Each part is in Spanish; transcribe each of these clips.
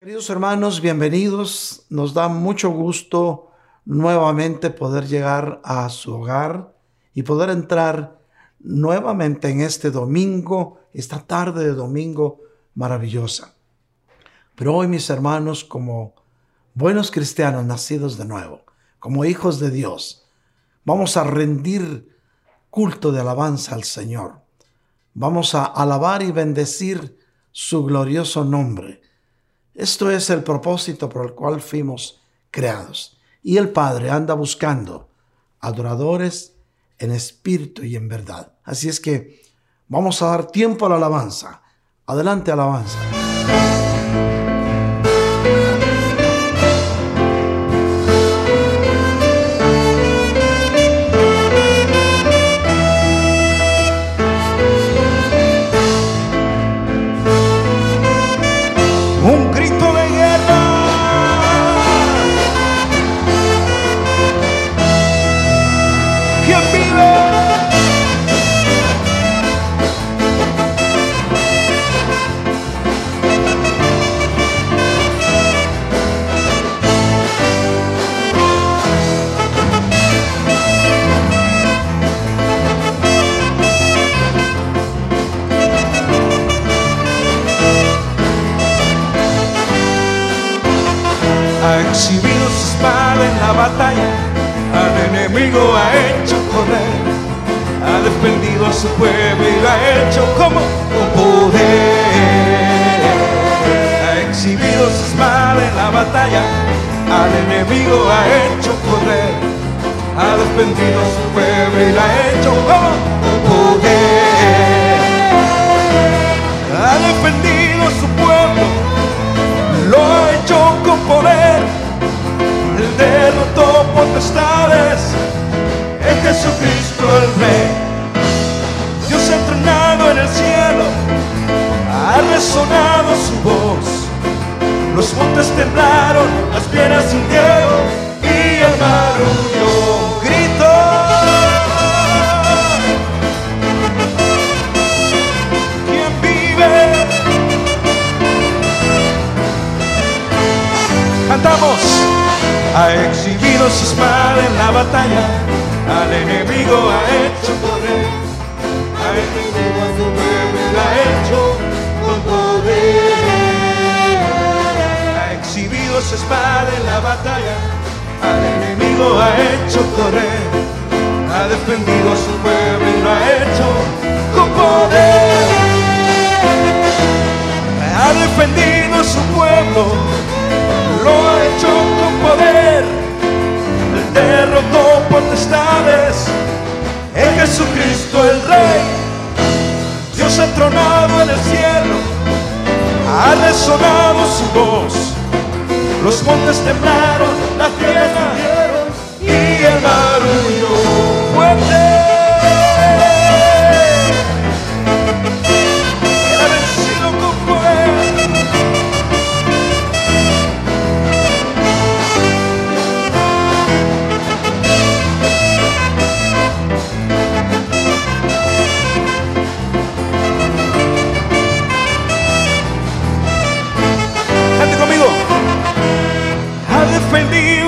Queridos hermanos, bienvenidos. Nos da mucho gusto nuevamente poder llegar a su hogar y poder entrar nuevamente en este domingo, esta tarde de domingo maravillosa. Pero hoy, mis hermanos, como buenos cristianos nacidos de nuevo, como hijos de Dios, vamos a rendir culto de alabanza al Señor. Vamos a alabar y bendecir su glorioso nombre esto es el propósito por el cual fuimos creados. Y el Padre anda buscando adoradores en espíritu y en verdad. Así es que vamos a dar tiempo a la alabanza. Adelante alabanza. Su pueblo y lo ha hecho como con poder. Ha exhibido su espada en la batalla, al enemigo ha hecho correr. Ha defendido su pueblo y lo ha hecho como con poder. Ha defendido su pueblo, lo ha hecho con poder. Potestades, es Jesucristo el Rey en el cielo, ha resonado su voz. Los montes temblaron, las piedras hundieron y el mar huyó. Cantamos. Ha exhibido su espada en la batalla, al enemigo ha hecho correr ha enemigo a su pueblo y ha hecho con poder. Ha exhibido su espada en la batalla, al enemigo ha hecho correr. Ha defendido a su pueblo y lo ha hecho con poder. Ha defendido a su pueblo, lo ha hecho con poder. Derrotó potestades en Jesucristo el Rey ha tronado en el cielo, ha resonado su voz. Los montes temblaron, la tierra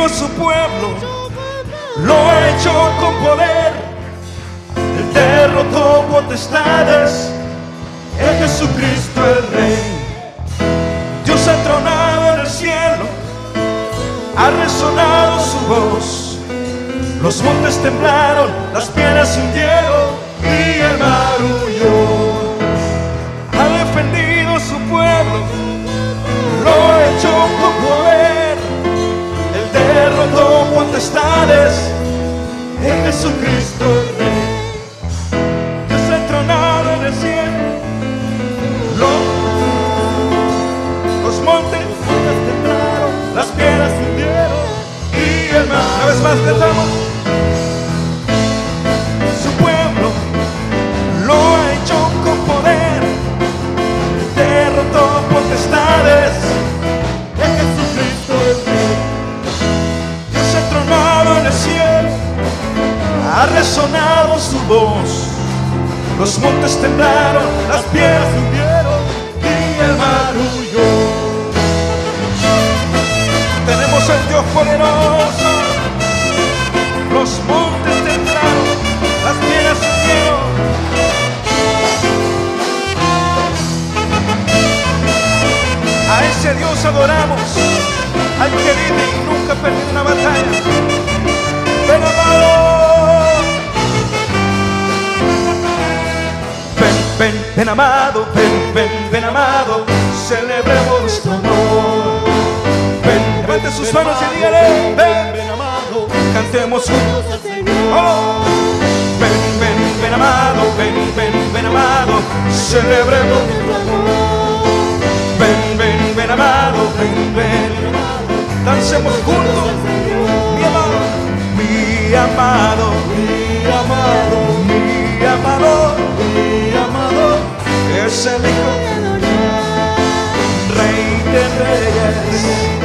su pueblo, lo ha hecho con poder, el derrotó potestades, es Jesucristo el Rey. Dios ha tronado en el cielo, ha resonado su voz, los montes temblaron, las piedras se hundieron y el mar. Ha defendido su pueblo, lo ha hecho con poder derrotó potestades en Jesucristo Rey. Dios entronado en el cielo, los, los montes temblaron, las piedras hundieron y el mar. ha resonado su voz. Los montes temblaron, las piedras hundieron y el mar huyó. Tenemos el Dios poderoso. Los montes temblaron, las piedras se. A ese Dios adoramos, al que vive y nunca perdió una batalla. Ven. Ven, ven amado, ven, ven, ven amado, celebremos nuestro amor. Ven, levante sus manos y dígale, ven, ven amado, cantemos juntos al Señor. Ven, ven, ven amado, ven, ven, ven amado, celebremos nuestro amor. Ven, ven, ven amado, ven, ven, dancemos juntos, mi amado, mi amado, mi amado, mi amado, mi amado, es el Hijo, Rey de Reyes,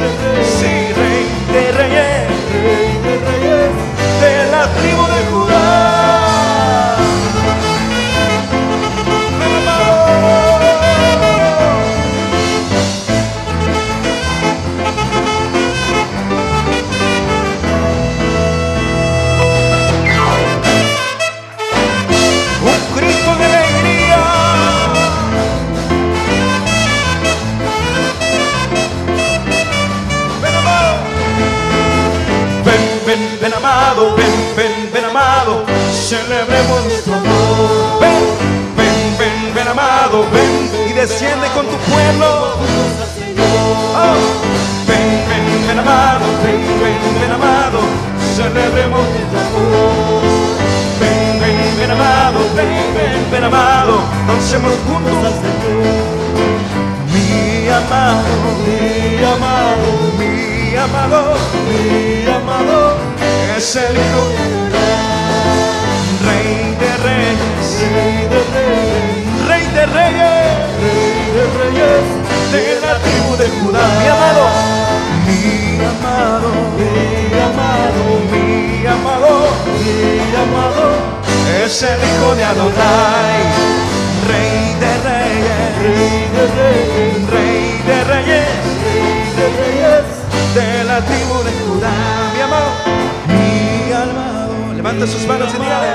desciende con tu pueblo. Oh, ven, ven, ven amado, ven, ven, ven amado, celebremos nuestro amor. Ven, ven, ven amado, ven, ven, ven amado, dancemos juntos. Mi amado, mi amado, mi amado, mi amado, es el Hijo Rey de Reyes, Rey de Reyes, Rey de Reyes, Rey de Reyes, de la tribu de Judá. Mi amado, mi amado, mi amado, mi amado, mi amado, es el Hijo de Adonai, Rey de Reyes, Rey de Reyes, Rey de Reyes, Rey de Reyes, de la tribu de Judá. Mi amado, mi amado, levanta sus manos y dígale,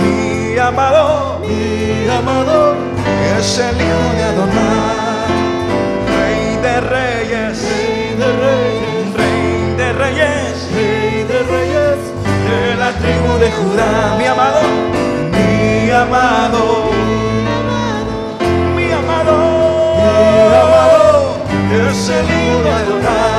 mi amado, mi amado, es el Hijo de Adonai, Rey de Reyes, Rey de Reyes, Rey de Reyes, Rey de de la tribu de Judá, mi amado, mi amado, mi amado, mi amado, es el Hijo de Adonai,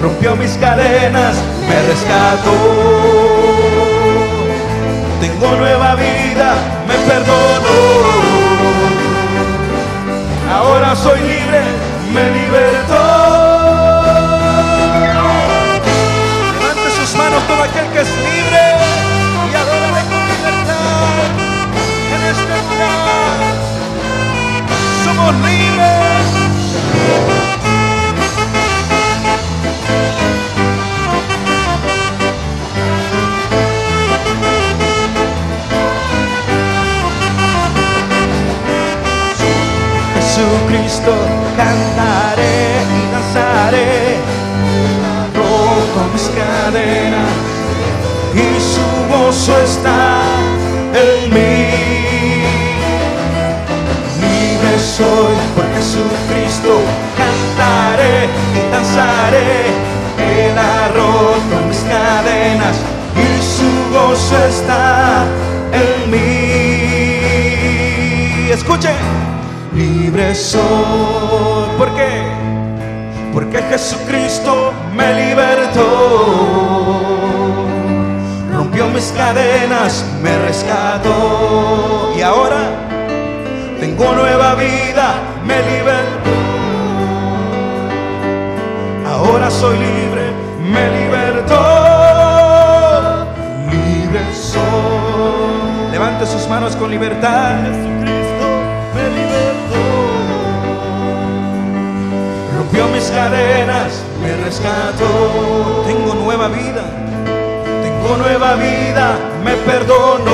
rompió mis cadenas, me rescató. Tengo nueva vida, me perdonó. Ahora soy libre, me libertó. Y su gozo está en mí. Libre soy por Jesucristo, cantaré y danzaré, Él ha mis cadenas y su gozo está en mí. Escuchen libre soy. ¿Por qué? porque Jesucristo me libertó. Mis cadenas, me rescató y ahora tengo nueva vida, me libertó. Ahora soy libre, me libertó. Libre soy. Levante sus manos con libertad. Jesucristo me libertó. Rompió mis cadenas, me rescató. Tengo nueva vida, nueva vida, me perdonó.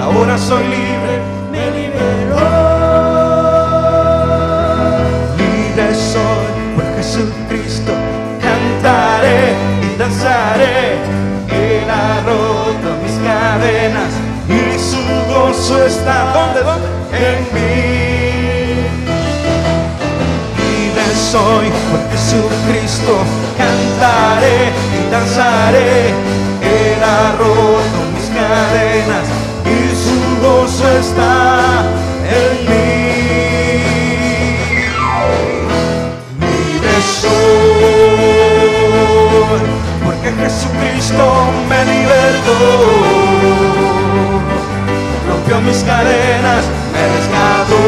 Ahora soy libre, me liberó. Libre soy por Jesucristo, cantaré y danzaré. Él ha roto mis cadenas y su gozo está ¿dónde, dónde? En mí. Soy por Jesucristo, cantaré y danzaré. Él ha roto mis cadenas y su gozo está en mí. Libre soy, porque Jesucristo me libertó. Rompió mis cadenas, me rescató.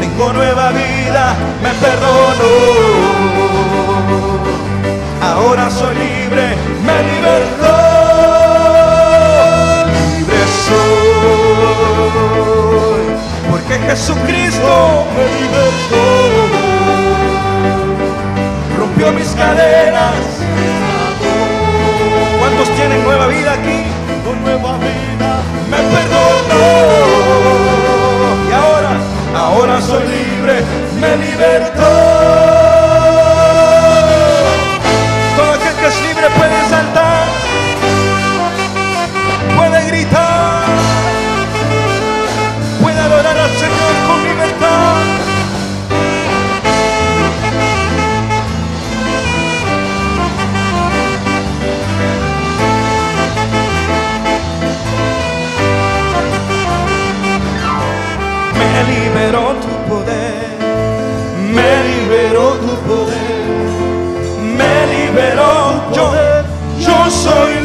Tengo nueva vida, me perdonó. Ahora soy libre, me libertó. Libre soy, porque Jesucristo me libertó. Rompió mis cadenas. ¿Cuántos tienen nueva vida aquí? Con nueva vida me perdonó. Y ahora, ahora soy libre, me libertó. Soy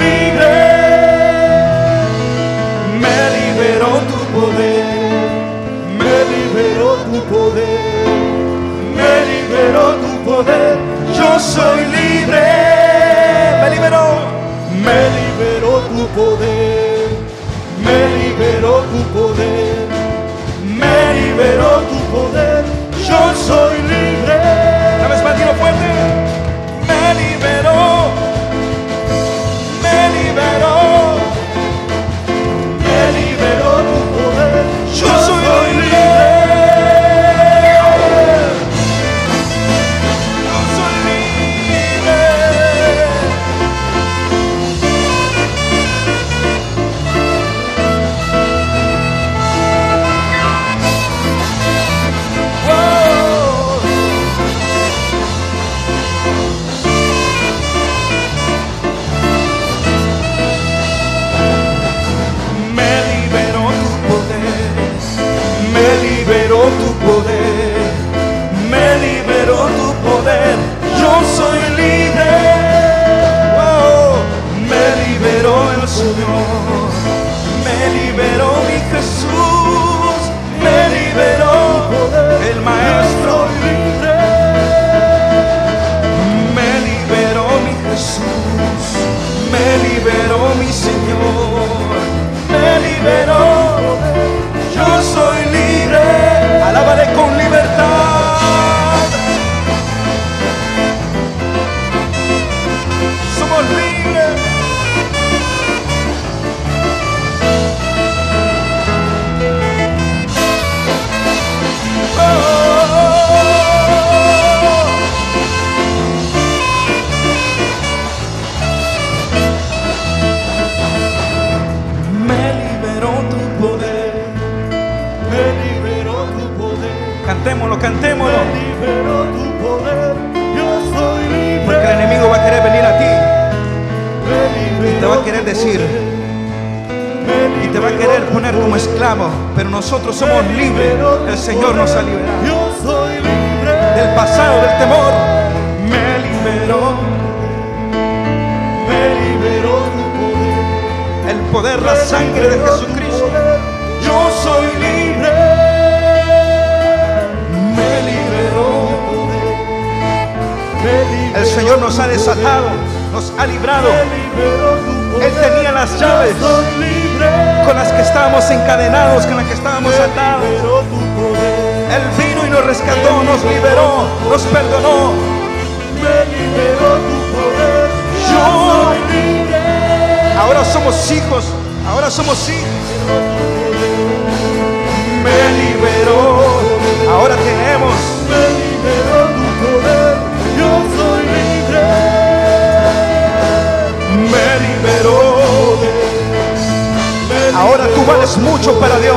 Tú vales mucho para Dios.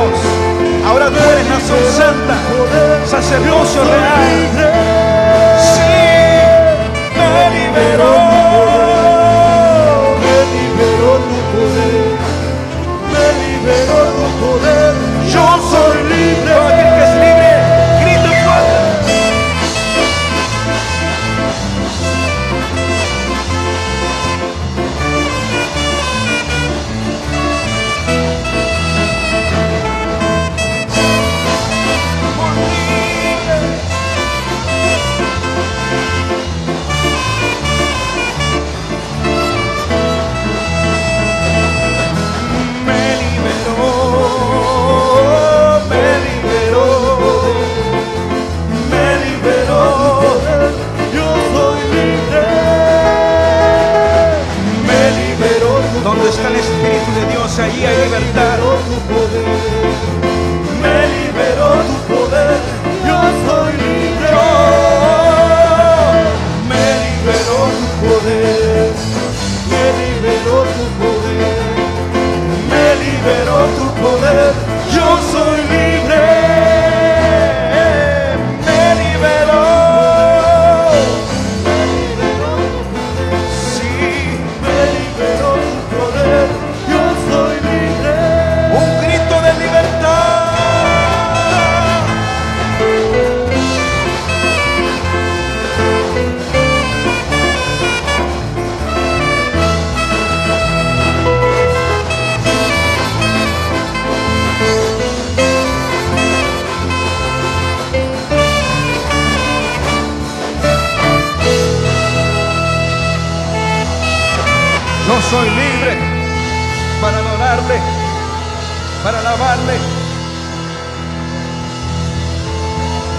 Ahora tú eres nación santa, sacerdocio real. Sí, me liberó.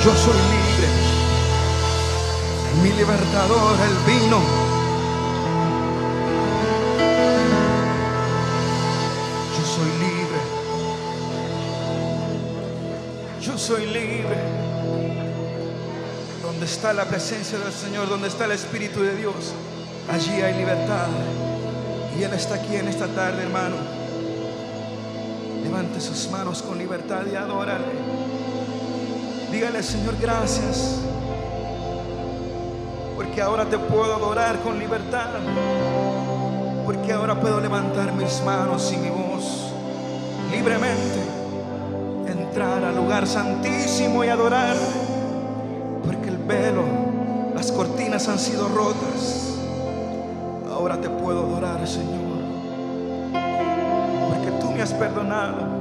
Yo soy libre. Mi libertador, el vino. Yo soy libre. Yo soy libre. Donde está la presencia del Señor, donde está el Espíritu de Dios, allí hay libertad. Y Él está aquí en esta tarde, hermano. Levante sus manos con libertad y adórale. Dígale, Señor, gracias. Porque ahora te puedo adorar con libertad. Porque ahora puedo levantar mis manos y mi voz libremente. Entrar al lugar santísimo y adorarte. Porque el velo, las cortinas han sido rotas. Ahora te puedo adorar, Señor. Porque tú me has perdonado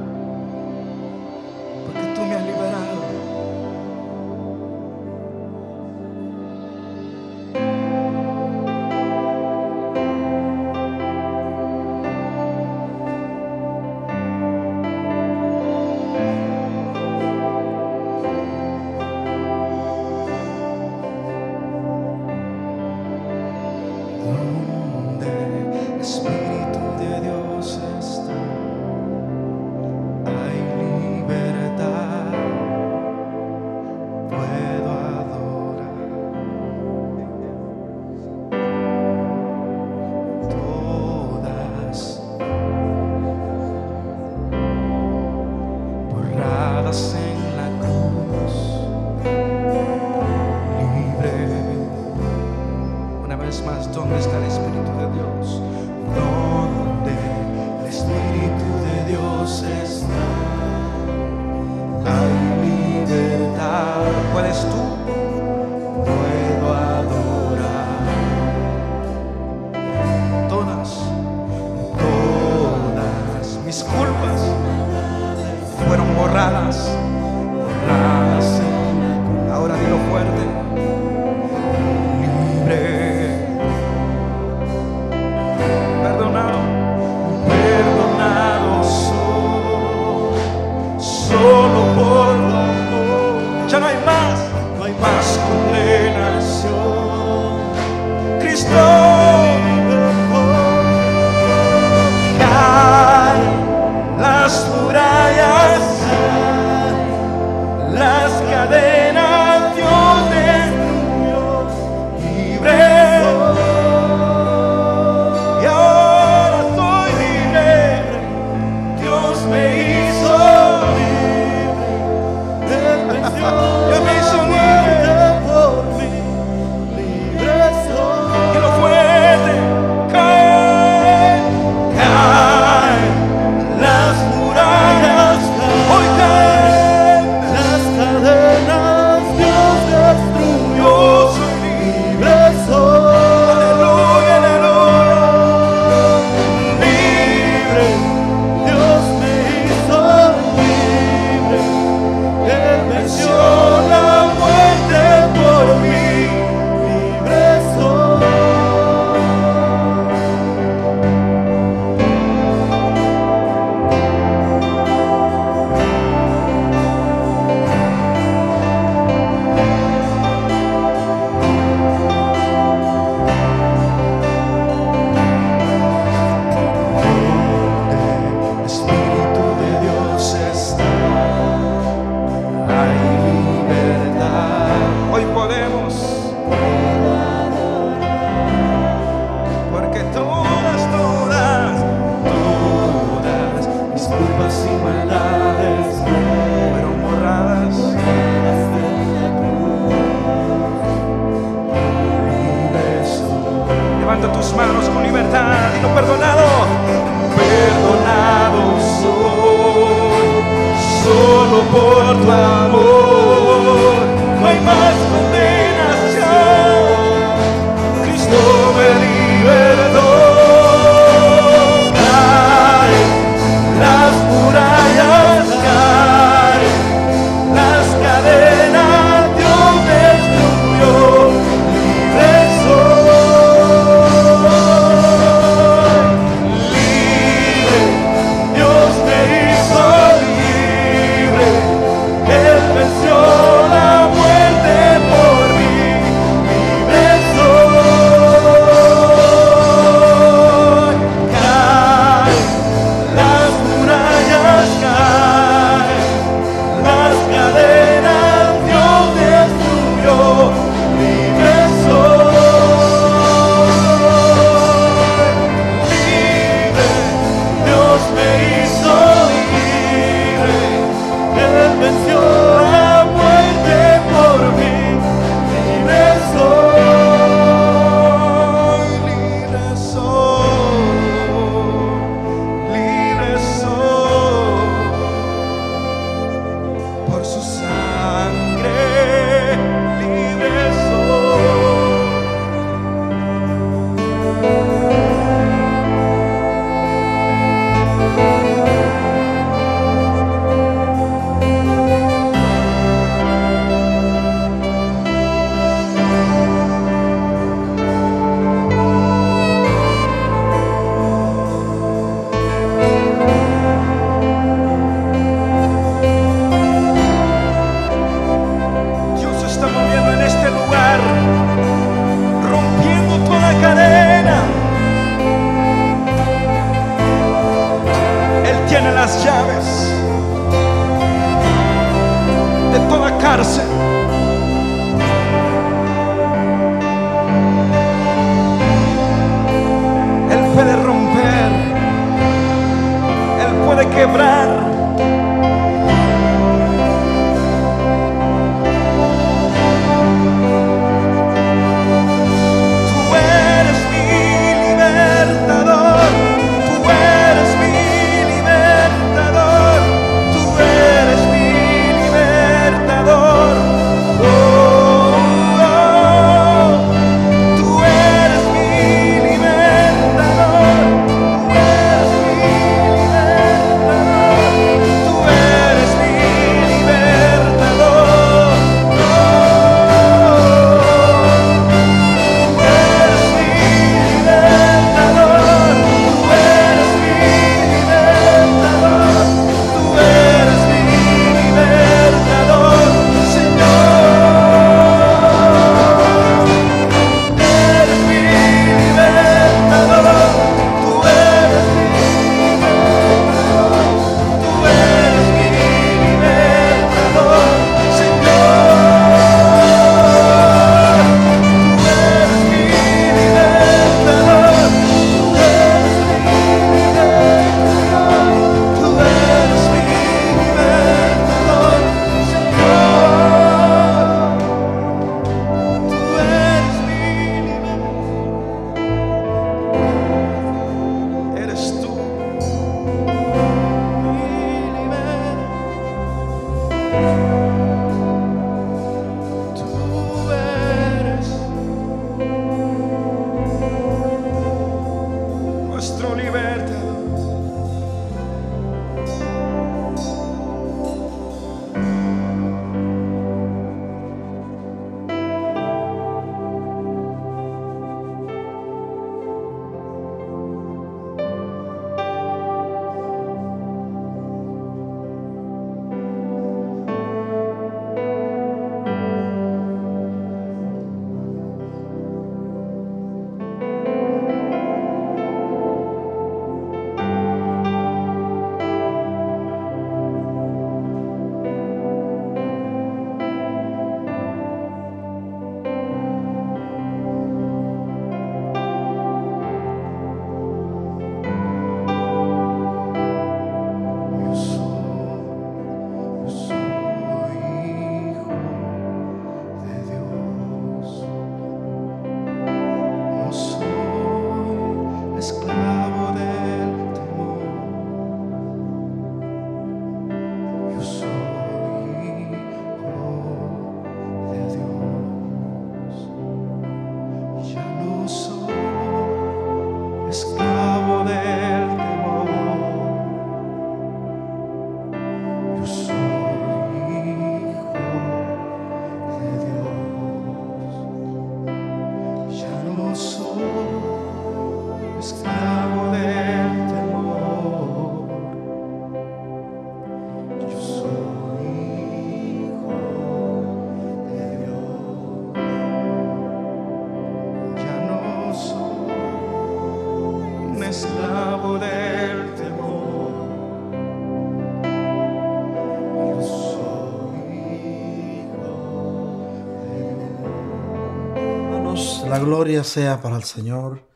gloria sea para el Señor.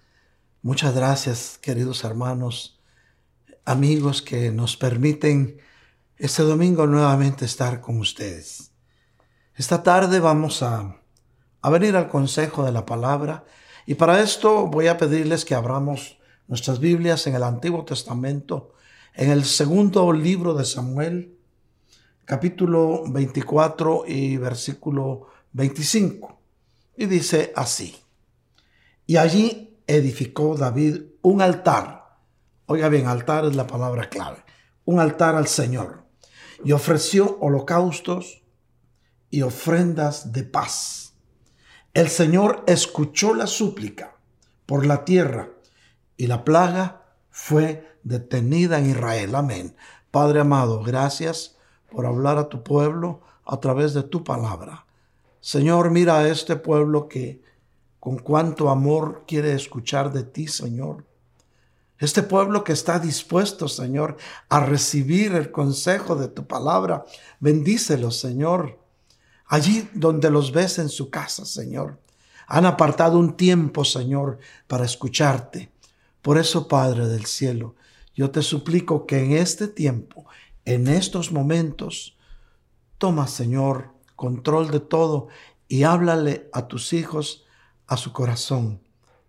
Muchas gracias, queridos hermanos, amigos que nos permiten este domingo nuevamente estar con ustedes. Esta tarde vamos a, a venir al consejo de la palabra y para esto voy a pedirles que abramos nuestras Biblias en el Antiguo Testamento, en el segundo libro de Samuel, capítulo 24 y versículo 25. Y dice así, y allí edificó David un altar. Oiga bien, altar es la palabra clave. Un altar al Señor. Y ofreció holocaustos y ofrendas de paz. El Señor escuchó la súplica por la tierra y la plaga fue detenida en Israel. Amén. Padre amado, gracias por hablar a tu pueblo a través de tu palabra. Señor, mira a este pueblo que con cuánto amor quiere escuchar de ti, Señor. Este pueblo que está dispuesto, Señor, a recibir el consejo de tu palabra, bendícelo, Señor. Allí donde los ves en su casa, Señor, han apartado un tiempo, Señor, para escucharte. Por eso, Padre del cielo, yo te suplico que en este tiempo, en estos momentos, toma, Señor, control de todo y háblale a tus hijos a su corazón,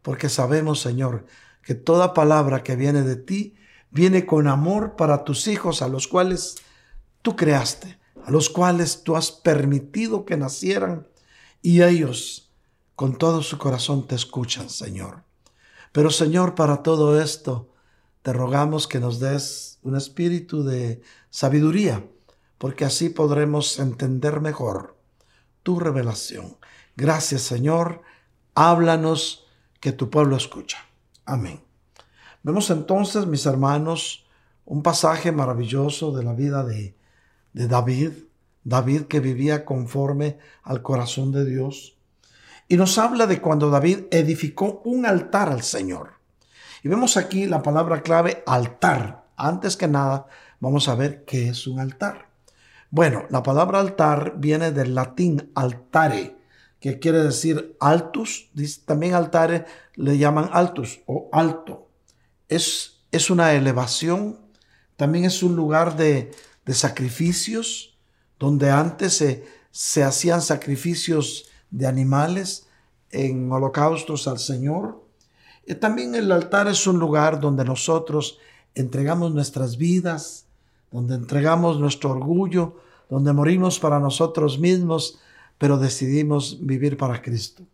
porque sabemos, Señor, que toda palabra que viene de ti viene con amor para tus hijos a los cuales tú creaste, a los cuales tú has permitido que nacieran y ellos con todo su corazón te escuchan, Señor. Pero Señor, para todo esto, te rogamos que nos des un espíritu de sabiduría porque así podremos entender mejor tu revelación. Gracias Señor, háblanos que tu pueblo escucha. Amén. Vemos entonces, mis hermanos, un pasaje maravilloso de la vida de, de David, David que vivía conforme al corazón de Dios. Y nos habla de cuando David edificó un altar al Señor. Y vemos aquí la palabra clave altar. Antes que nada, vamos a ver qué es un altar. Bueno, la palabra altar viene del latín altare, que quiere decir altus. También altare le llaman altus o alto. Es, es una elevación, también es un lugar de, de sacrificios, donde antes se, se hacían sacrificios de animales en holocaustos al Señor. Y también el altar es un lugar donde nosotros entregamos nuestras vidas, donde entregamos nuestro orgullo, donde morimos para nosotros mismos, pero decidimos vivir para Cristo.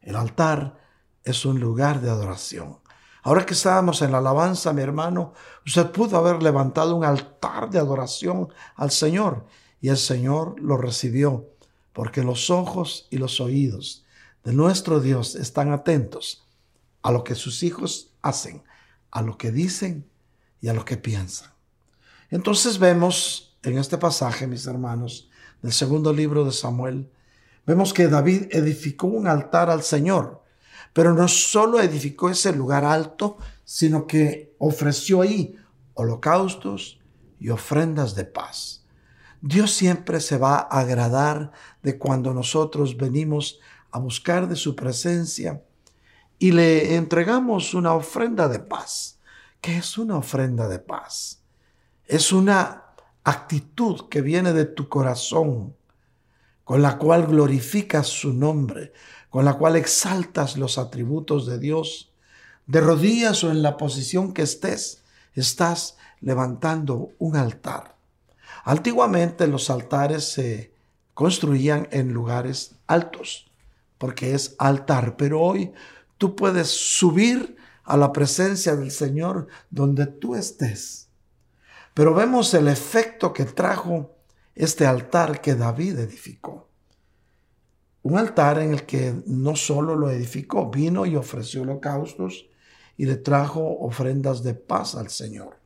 El altar es un lugar de adoración. Ahora que estábamos en la alabanza, mi hermano, usted pudo haber levantado un altar de adoración al Señor y el Señor lo recibió, porque los ojos y los oídos de nuestro Dios están atentos a lo que sus hijos hacen, a lo que dicen y a lo que piensan. Entonces vemos en este pasaje, mis hermanos, del segundo libro de Samuel, vemos que David edificó un altar al Señor, pero no solo edificó ese lugar alto, sino que ofreció ahí holocaustos y ofrendas de paz. Dios siempre se va a agradar de cuando nosotros venimos a buscar de su presencia y le entregamos una ofrenda de paz. ¿Qué es una ofrenda de paz? Es una actitud que viene de tu corazón, con la cual glorificas su nombre, con la cual exaltas los atributos de Dios. De rodillas o en la posición que estés, estás levantando un altar. Antiguamente los altares se construían en lugares altos, porque es altar, pero hoy tú puedes subir a la presencia del Señor donde tú estés pero vemos el efecto que trajo este altar que David edificó. Un altar en el que no solo lo edificó, vino y ofreció holocaustos y le trajo ofrendas de paz al Señor.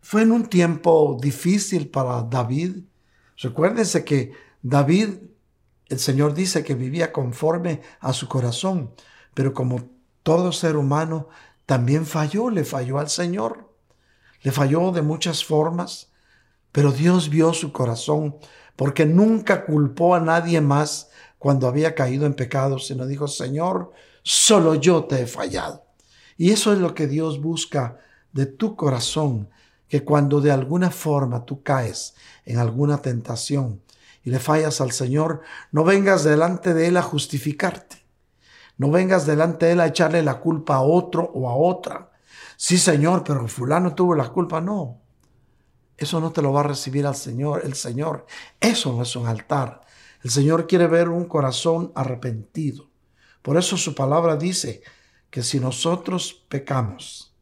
Fue en un tiempo difícil para David. Recuérdense que David, el Señor dice que vivía conforme a su corazón, pero como todo ser humano, también falló, le falló al Señor. Le falló de muchas formas, pero Dios vio su corazón porque nunca culpó a nadie más cuando había caído en pecado, sino dijo, Señor, solo yo te he fallado. Y eso es lo que Dios busca de tu corazón, que cuando de alguna forma tú caes en alguna tentación y le fallas al Señor, no vengas delante de Él a justificarte. No vengas delante de Él a echarle la culpa a otro o a otra. Sí, Señor, pero fulano tuvo la culpa. No. Eso no te lo va a recibir al Señor, el Señor. Eso no es un altar. El Señor quiere ver un corazón arrepentido. Por eso su palabra dice que si nosotros pecamos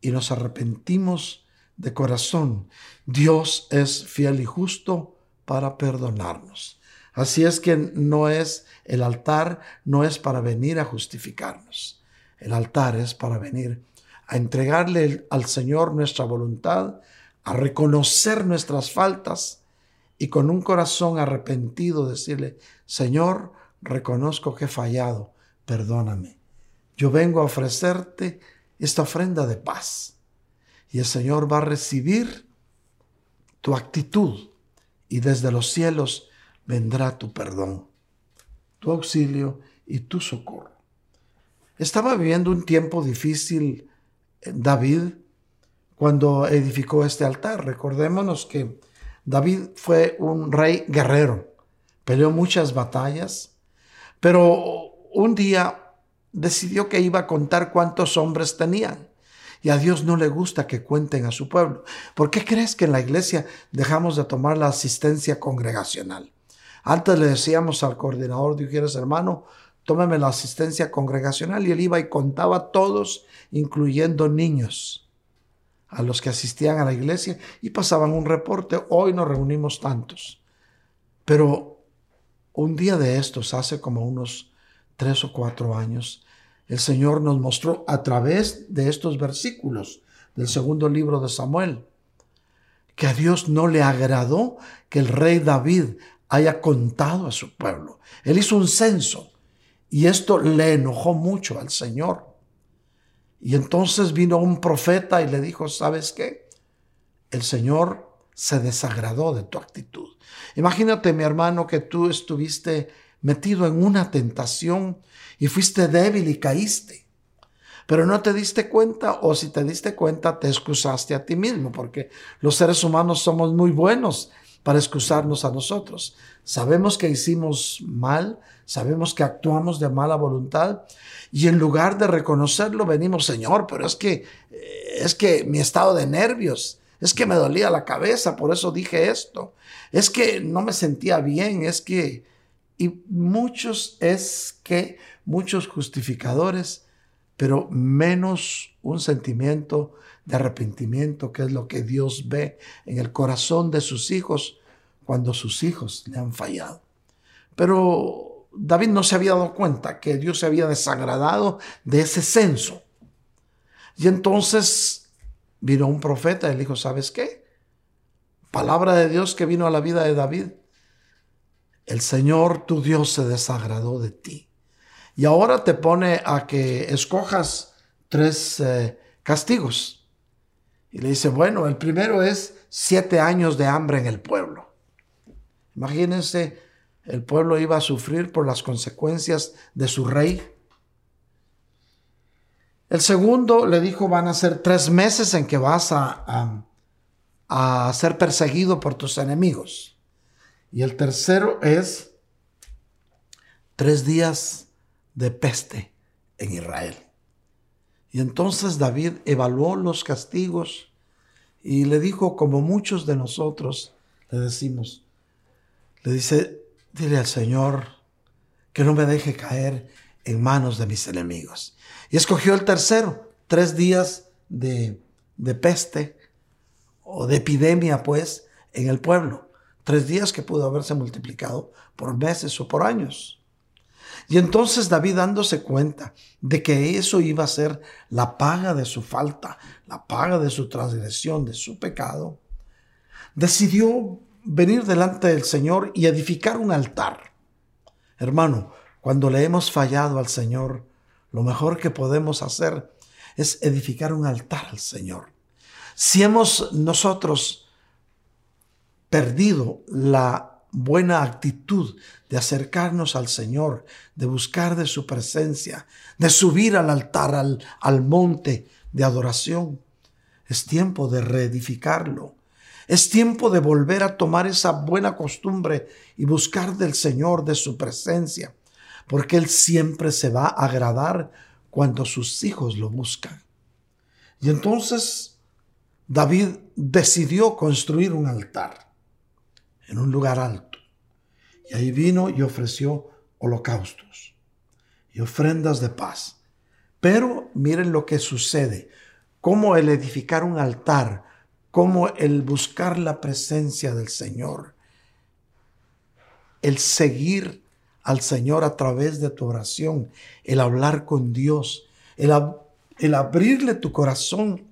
y nos arrepentimos de corazón, Dios es fiel y justo para perdonarnos. Así es que no es el altar, no es para venir a justificarnos. El altar es para venir a entregarle al Señor nuestra voluntad, a reconocer nuestras faltas y con un corazón arrepentido decirle, Señor, reconozco que he fallado, perdóname. Yo vengo a ofrecerte esta ofrenda de paz. Y el Señor va a recibir tu actitud y desde los cielos vendrá tu perdón, tu auxilio y tu socorro. Estaba viviendo un tiempo difícil David cuando edificó este altar. Recordémonos que David fue un rey guerrero, peleó muchas batallas, pero un día decidió que iba a contar cuántos hombres tenían. Y a Dios no le gusta que cuenten a su pueblo. ¿Por qué crees que en la iglesia dejamos de tomar la asistencia congregacional? Antes le decíamos al coordinador, dijeras hermano, tómeme la asistencia congregacional y él iba y contaba a todos, incluyendo niños, a los que asistían a la iglesia y pasaban un reporte, hoy nos reunimos tantos. Pero un día de estos, hace como unos tres o cuatro años, el Señor nos mostró a través de estos versículos del segundo libro de Samuel, que a Dios no le agradó que el rey David haya contado a su pueblo. Él hizo un censo y esto le enojó mucho al Señor. Y entonces vino un profeta y le dijo, ¿sabes qué? El Señor se desagradó de tu actitud. Imagínate, mi hermano, que tú estuviste metido en una tentación y fuiste débil y caíste. Pero no te diste cuenta o si te diste cuenta te excusaste a ti mismo porque los seres humanos somos muy buenos para excusarnos a nosotros. Sabemos que hicimos mal, sabemos que actuamos de mala voluntad y en lugar de reconocerlo venimos, Señor, pero es que es que mi estado de nervios, es que me dolía la cabeza, por eso dije esto. Es que no me sentía bien, es que y muchos es que muchos justificadores, pero menos un sentimiento de arrepentimiento, que es lo que Dios ve en el corazón de sus hijos cuando sus hijos le han fallado. Pero David no se había dado cuenta que Dios se había desagradado de ese censo. Y entonces vino un profeta y le dijo, ¿sabes qué? Palabra de Dios que vino a la vida de David. El Señor tu Dios se desagradó de ti. Y ahora te pone a que escojas tres eh, castigos. Y le dice, bueno, el primero es siete años de hambre en el pueblo. Imagínense, el pueblo iba a sufrir por las consecuencias de su rey. El segundo le dijo, van a ser tres meses en que vas a, a ser perseguido por tus enemigos. Y el tercero es tres días de peste en Israel. Y entonces David evaluó los castigos y le dijo, como muchos de nosotros le decimos, le dice, dile al Señor que no me deje caer en manos de mis enemigos. Y escogió el tercero, tres días de, de peste o de epidemia, pues, en el pueblo. Tres días que pudo haberse multiplicado por meses o por años. Y entonces David dándose cuenta de que eso iba a ser la paga de su falta, la paga de su transgresión, de su pecado, decidió venir delante del Señor y edificar un altar. Hermano, cuando le hemos fallado al Señor, lo mejor que podemos hacer es edificar un altar al Señor. Si hemos nosotros perdido la buena actitud de acercarnos al Señor, de buscar de su presencia, de subir al altar, al, al monte de adoración. Es tiempo de reedificarlo. Es tiempo de volver a tomar esa buena costumbre y buscar del Señor, de su presencia, porque Él siempre se va a agradar cuando sus hijos lo buscan. Y entonces David decidió construir un altar en un lugar alto. Y ahí vino y ofreció holocaustos y ofrendas de paz. Pero miren lo que sucede, cómo el edificar un altar, cómo el buscar la presencia del Señor, el seguir al Señor a través de tu oración, el hablar con Dios, el, el abrirle tu corazón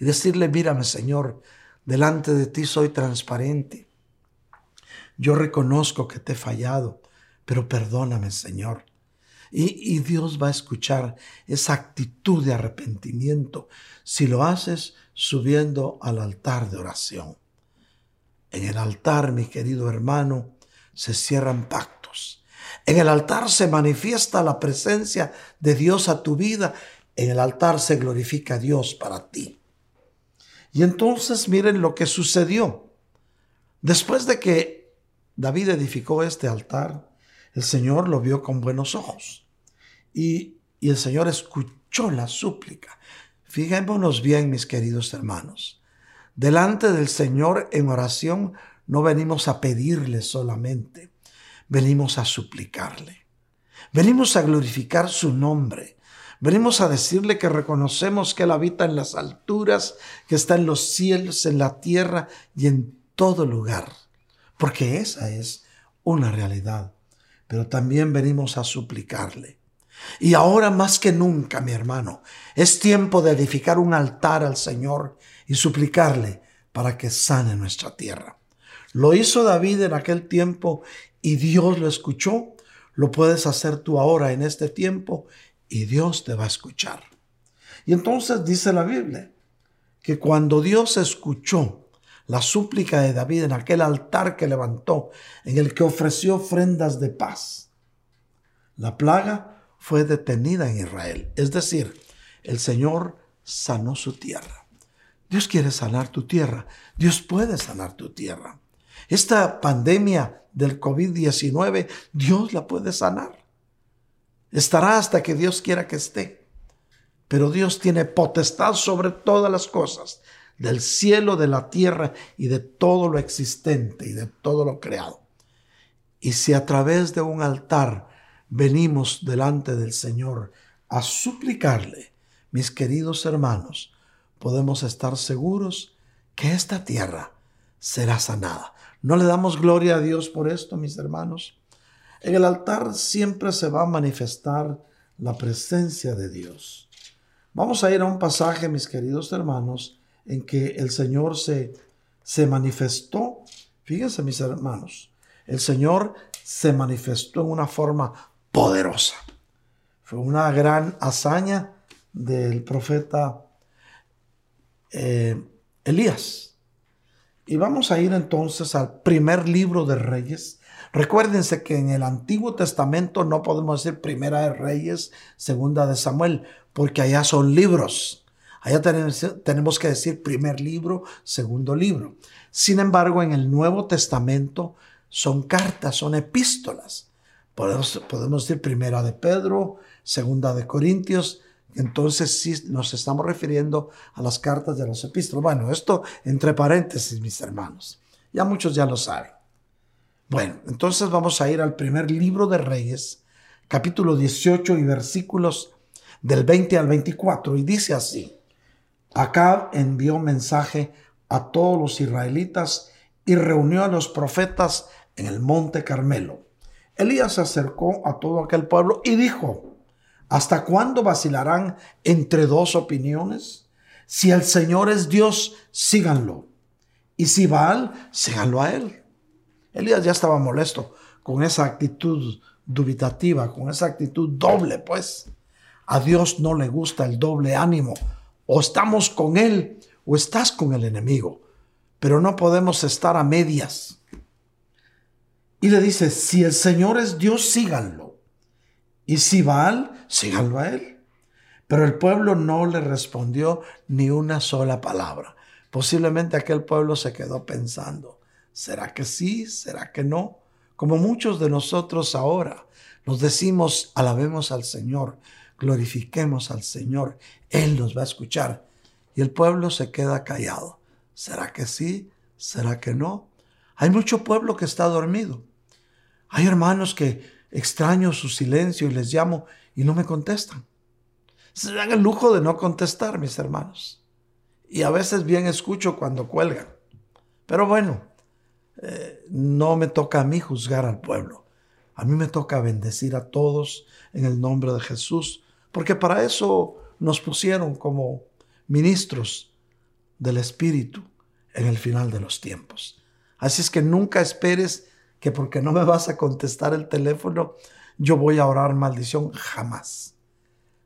y decirle, mírame Señor, delante de ti soy transparente. Yo reconozco que te he fallado, pero perdóname Señor. Y, y, Dios va a escuchar esa actitud de arrepentimiento si lo haces subiendo al altar de oración. En el altar, mi querido hermano, se cierran pactos. En el altar se manifiesta la presencia de Dios a tu vida. En el altar se glorifica Dios para ti. Y entonces miren lo que sucedió. Después de que David edificó este altar, el Señor lo vio con buenos ojos. Y, y el Señor escuchó la súplica. Fijémonos bien, mis queridos hermanos. Delante del Señor en oración no venimos a pedirle solamente, venimos a suplicarle. Venimos a glorificar su nombre. Venimos a decirle que reconocemos que Él habita en las alturas, que está en los cielos, en la tierra y en todo lugar. Porque esa es una realidad. Pero también venimos a suplicarle. Y ahora más que nunca, mi hermano, es tiempo de edificar un altar al Señor y suplicarle para que sane nuestra tierra. Lo hizo David en aquel tiempo y Dios lo escuchó. Lo puedes hacer tú ahora en este tiempo y Dios te va a escuchar. Y entonces dice la Biblia que cuando Dios escuchó la súplica de David en aquel altar que levantó, en el que ofreció ofrendas de paz, la plaga fue detenida en Israel. Es decir, el Señor sanó su tierra. Dios quiere sanar tu tierra. Dios puede sanar tu tierra. Esta pandemia del COVID-19, Dios la puede sanar. Estará hasta que Dios quiera que esté. Pero Dios tiene potestad sobre todas las cosas, del cielo, de la tierra y de todo lo existente y de todo lo creado. Y si a través de un altar venimos delante del Señor a suplicarle, mis queridos hermanos, podemos estar seguros que esta tierra será sanada. ¿No le damos gloria a Dios por esto, mis hermanos? En el altar siempre se va a manifestar la presencia de Dios. Vamos a ir a un pasaje, mis queridos hermanos, en que el Señor se, se manifestó. Fíjense, mis hermanos, el Señor se manifestó en una forma poderosa. Fue una gran hazaña del profeta eh, Elías. Y vamos a ir entonces al primer libro de Reyes, Recuérdense que en el Antiguo Testamento no podemos decir Primera de Reyes, Segunda de Samuel, porque allá son libros. Allá tenemos, que decir primer libro, segundo libro. Sin embargo, en el Nuevo Testamento son cartas, son epístolas. Podemos, podemos decir primera de Pedro, segunda de Corintios, entonces sí nos estamos refiriendo a las cartas de los epístolas. Bueno, esto entre paréntesis, mis hermanos. Ya muchos ya lo saben. Bueno, entonces vamos a ir al primer libro de Reyes, capítulo 18 y versículos del 20 al 24, y dice así, Acab envió mensaje a todos los israelitas y reunió a los profetas en el monte Carmelo. Elías se acercó a todo aquel pueblo y dijo, ¿hasta cuándo vacilarán entre dos opiniones? Si el Señor es Dios, síganlo. Y si Baal, síganlo a él. Elías ya estaba molesto con esa actitud dubitativa, con esa actitud doble, pues. A Dios no le gusta el doble ánimo. O estamos con Él o estás con el enemigo. Pero no podemos estar a medias. Y le dice, si el Señor es Dios, síganlo. Y si Baal, síganlo a él. Pero el pueblo no le respondió ni una sola palabra. Posiblemente aquel pueblo se quedó pensando, ¿será que sí? ¿Será que no? Como muchos de nosotros ahora nos decimos, alabemos al Señor, glorifiquemos al Señor, Él nos va a escuchar. Y el pueblo se queda callado. ¿Será que sí? ¿Será que no? Hay mucho pueblo que está dormido. Hay hermanos que extraño su silencio y les llamo y no me contestan. Se dan el lujo de no contestar, mis hermanos. Y a veces bien escucho cuando cuelgan. Pero bueno, eh, no me toca a mí juzgar al pueblo. A mí me toca bendecir a todos en el nombre de Jesús, porque para eso nos pusieron como ministros del Espíritu en el final de los tiempos. Así es que nunca esperes que porque no me vas a contestar el teléfono, yo voy a orar maldición. Jamás.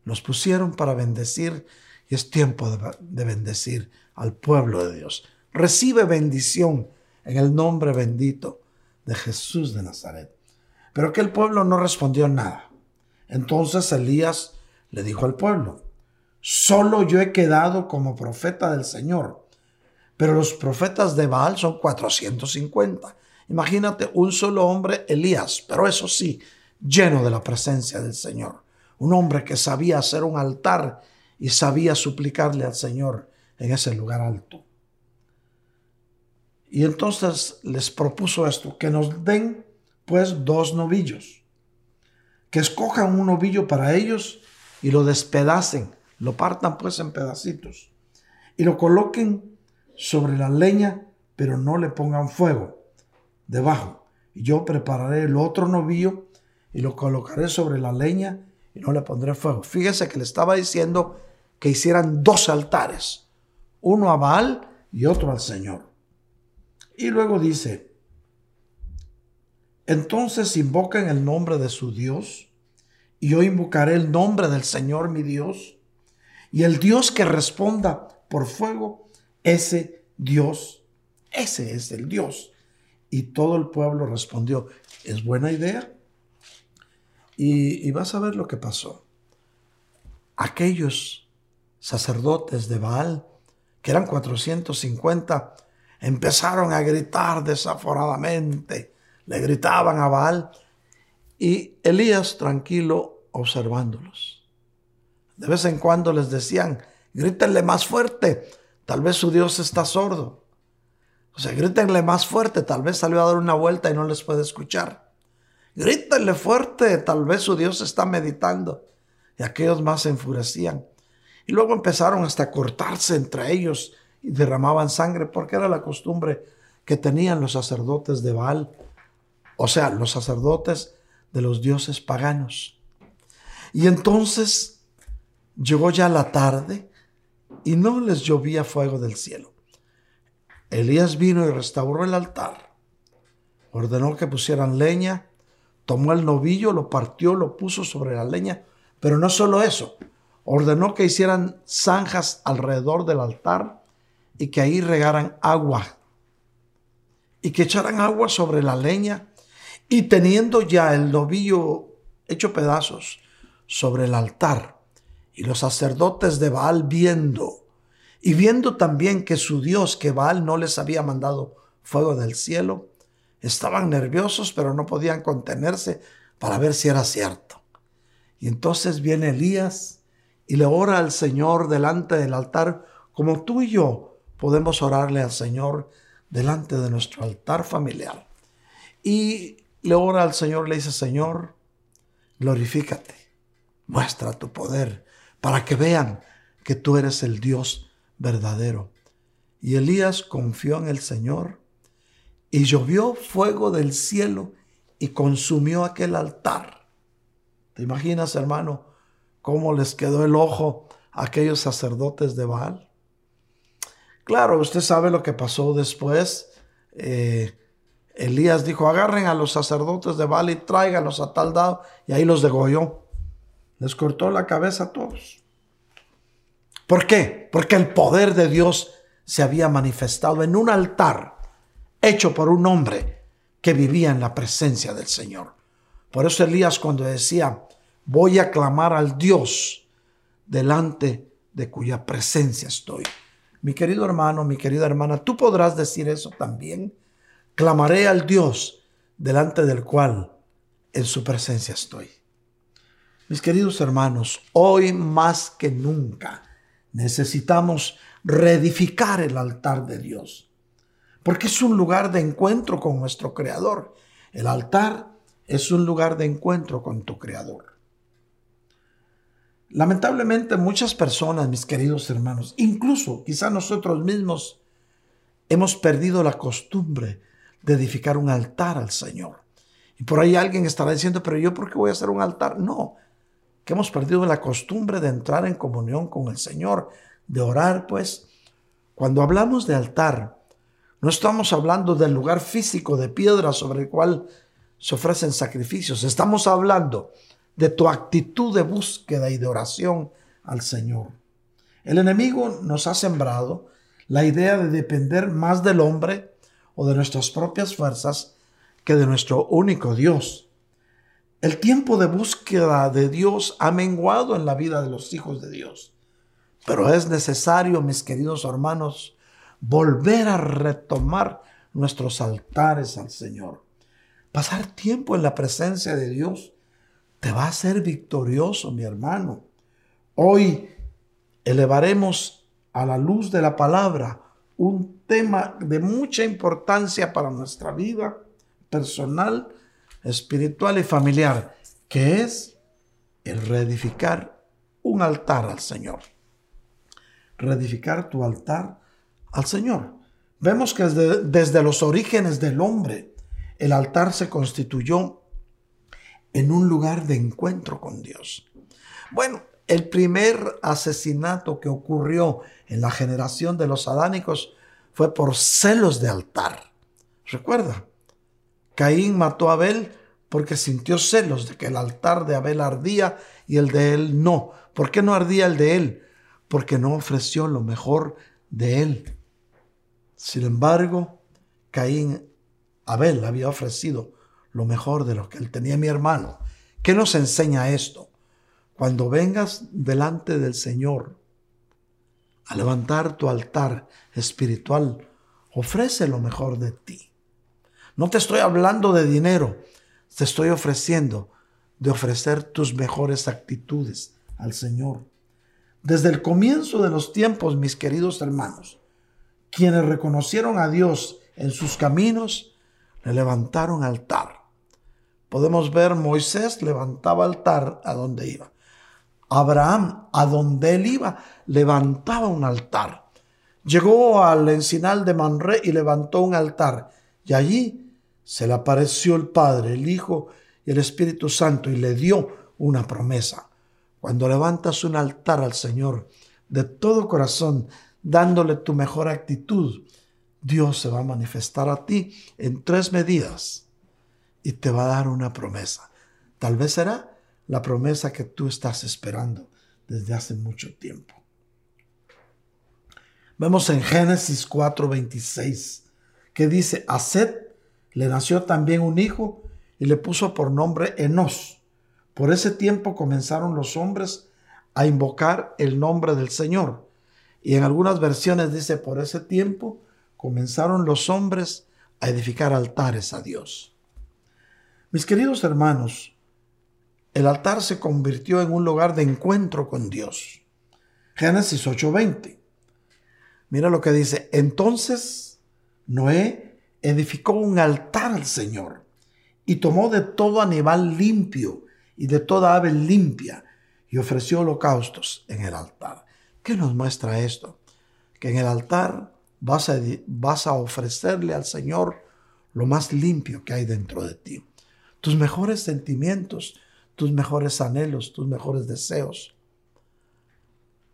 Nos pusieron para bendecir y es tiempo de, bendecir al pueblo de Dios. Recibe bendición en el nombre bendito de Jesús de Nazaret. Pero que el pueblo no respondió nada. Entonces Elías le dijo al pueblo, solo yo he quedado como profeta del Señor, pero los profetas de Baal son 450. Imagínate un solo hombre, Elías, pero eso sí, lleno de la presencia del Señor. Un hombre que sabía hacer un altar y sabía suplicarle al Señor en ese lugar alto. Y entonces les propuso esto, que nos den pues dos novillos, que escojan un novillo para ellos y lo despedacen, lo partan pues en pedacitos. Y lo coloquen sobre la leña, pero no le pongan fuego debajo. Y yo prepararé el otro novillo y lo colocaré sobre la leña y no le pondré fuego. Fíjese que le estaba diciendo que hicieran dos altares, uno a Baal y otro al Señor. Y luego dice, entonces invoquen el nombre de su Dios, y yo invocaré el nombre del Señor mi Dios, y el Dios que responda por fuego, ese Dios, ese es el Dios. Y todo el pueblo respondió, ¿es buena idea? Y, vas a ver lo que pasó. Aquellos sacerdotes de Baal, que eran 450, empezaron a gritar desaforadamente. Le gritaban a Baal y Elías tranquilo observándolos. De vez en cuando les decían, grítenle más fuerte, tal vez su Dios está sordo. O sea, grítenle más fuerte, tal vez salió a dar una vuelta y no les puede escuchar. Grítenle fuerte, tal vez su Dios está meditando. Y aquellos más se enfurecían. Y luego empezaron hasta a cortarse entre ellos y derramaban sangre porque era la costumbre que tenían los sacerdotes de Baal, o sea, los sacerdotes de los dioses paganos. Y entonces llegó ya la tarde y no les llovía fuego del cielo. Elías vino y restauró el altar, ordenó que pusieran leña tomó el novillo, lo partió, lo puso sobre la leña, pero no solo eso, ordenó que hicieran zanjas alrededor del altar y que ahí regaran agua y que echaran agua sobre la leña y teniendo ya el novillo hecho pedazos sobre el altar y los sacerdotes de Baal viendo y viendo también que su Dios, que Baal no les había mandado fuego del cielo, Estaban nerviosos, pero no podían contenerse para ver si era cierto. Y entonces viene Elías y le ora al Señor delante del altar, como tú y yo podemos orarle al Señor delante de nuestro altar familiar. Y le ora al Señor, le dice, Señor, glorifícate, muestra tu poder, para que vean que tú eres el Dios verdadero. Y Elías confió en el Señor y llovió fuego del cielo y consumió aquel altar. ¿Te imaginas, hermano, cómo les quedó el ojo a aquellos sacerdotes de Baal? Claro, usted sabe lo que pasó después. Eh, Elías dijo, agarren a los sacerdotes de Baal y tráiganlos a tal dado, y ahí los degolló. Les cortó la cabeza a todos. ¿Por qué? Porque el poder de Dios se había manifestado en un altar hecho por un hombre que vivía en la presencia del Señor. Por eso Elías cuando decía, voy a clamar al Dios delante de cuya presencia estoy. Mi querido hermano, mi querida hermana, tú podrás decir eso también. Clamaré al Dios delante del cual en su presencia estoy. Mis queridos hermanos, hoy más que nunca necesitamos reedificar el altar de Dios, porque es un lugar de encuentro con nuestro Creador. El altar es un lugar de encuentro con tu Creador. Lamentablemente muchas personas, mis queridos hermanos, incluso quizá nosotros mismos, hemos perdido la costumbre de edificar un altar al Señor. Y por ahí alguien estará diciendo, pero yo por qué voy a hacer un altar? No, que hemos perdido la costumbre de entrar en comunión con el Señor, de orar, pues. Cuando hablamos de altar, no estamos hablando del lugar físico de piedra sobre el cual se ofrecen sacrificios. Estamos hablando de tu actitud de búsqueda y de oración al Señor. El enemigo nos ha sembrado la idea de depender más del hombre o de nuestras propias fuerzas que de nuestro único Dios. El tiempo de búsqueda de Dios ha menguado en la vida de los hijos de Dios. Pero es necesario, mis queridos hermanos, volver a retomar nuestros altares al Señor. Pasar tiempo en la presencia de Dios te va a hacer victorioso, mi hermano. Hoy elevaremos a la luz de la palabra un tema de mucha importancia para nuestra vida personal espiritual y familiar, que es el reedificar un altar al Señor. Reedificar tu altar al Señor. Vemos que desde, desde los orígenes del hombre, el altar se constituyó en un lugar de encuentro con Dios. Bueno, el primer asesinato que ocurrió en la generación de los adánicos fue por celos de altar. Recuerda, Caín mató a Abel porque sintió celos de que el altar de Abel ardía y el de él no. ¿Por qué no ardía el de él? Porque no ofreció lo mejor de él. Sin embargo, Caín, Abel había ofrecido lo mejor de lo que él tenía, mi hermano. ¿Qué nos enseña esto? Cuando vengas delante del Señor a levantar tu altar espiritual, ofrece lo mejor de ti. No te estoy hablando de dinero, te estoy ofreciendo de ofrecer tus mejores actitudes al Señor. Desde el comienzo de los tiempos, mis queridos hermanos, quienes reconocieron a Dios en sus caminos, le levantaron altar. Podemos ver Moisés levantaba altar a donde iba. Abraham, a donde él iba, levantaba un altar. Llegó al encinal de Manré y levantó un altar. Y allí se le apareció el Padre, el Hijo y el Espíritu Santo y le dio una promesa. Cuando levantas un altar al Señor de todo corazón, dándole tu mejor actitud, Dios se va a manifestar a ti en tres medidas y te va a dar una promesa. Tal vez será la promesa que tú estás esperando desde hace mucho tiempo. Vemos en Génesis 4:26 que dice, haced le nació también un hijo y le puso por nombre Enos. Por ese tiempo comenzaron los hombres a invocar el nombre del Señor. Y en algunas versiones dice, por ese tiempo comenzaron los hombres a edificar altares a Dios. Mis queridos hermanos, el altar se convirtió en un lugar de encuentro con Dios. Génesis 8:20. Mira lo que dice, entonces Noé edificó un altar al Señor y tomó de todo animal limpio y de toda ave limpia y ofreció holocaustos en el altar. ¿Qué nos muestra esto? Que en el altar vas a, vas a ofrecerle al Señor lo más limpio que hay dentro de ti. Tus mejores sentimientos, tus mejores anhelos, tus mejores deseos,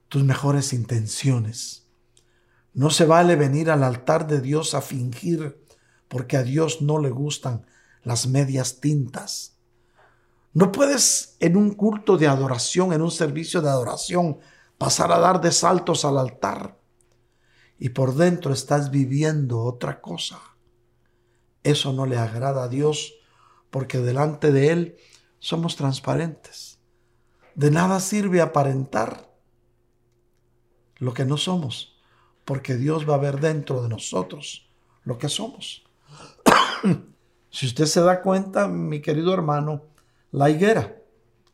tus mejores intenciones. No se vale venir al altar de Dios a fingir porque a Dios no le gustan las medias tintas. No puedes en un culto de adoración, en un servicio de adoración, pasar a dar de saltos al altar y por dentro estás viviendo otra cosa. Eso no le agrada a Dios porque delante de Él somos transparentes. De nada sirve aparentar lo que no somos, porque Dios va a ver dentro de nosotros lo que somos. si usted se da cuenta, mi querido hermano, la higuera.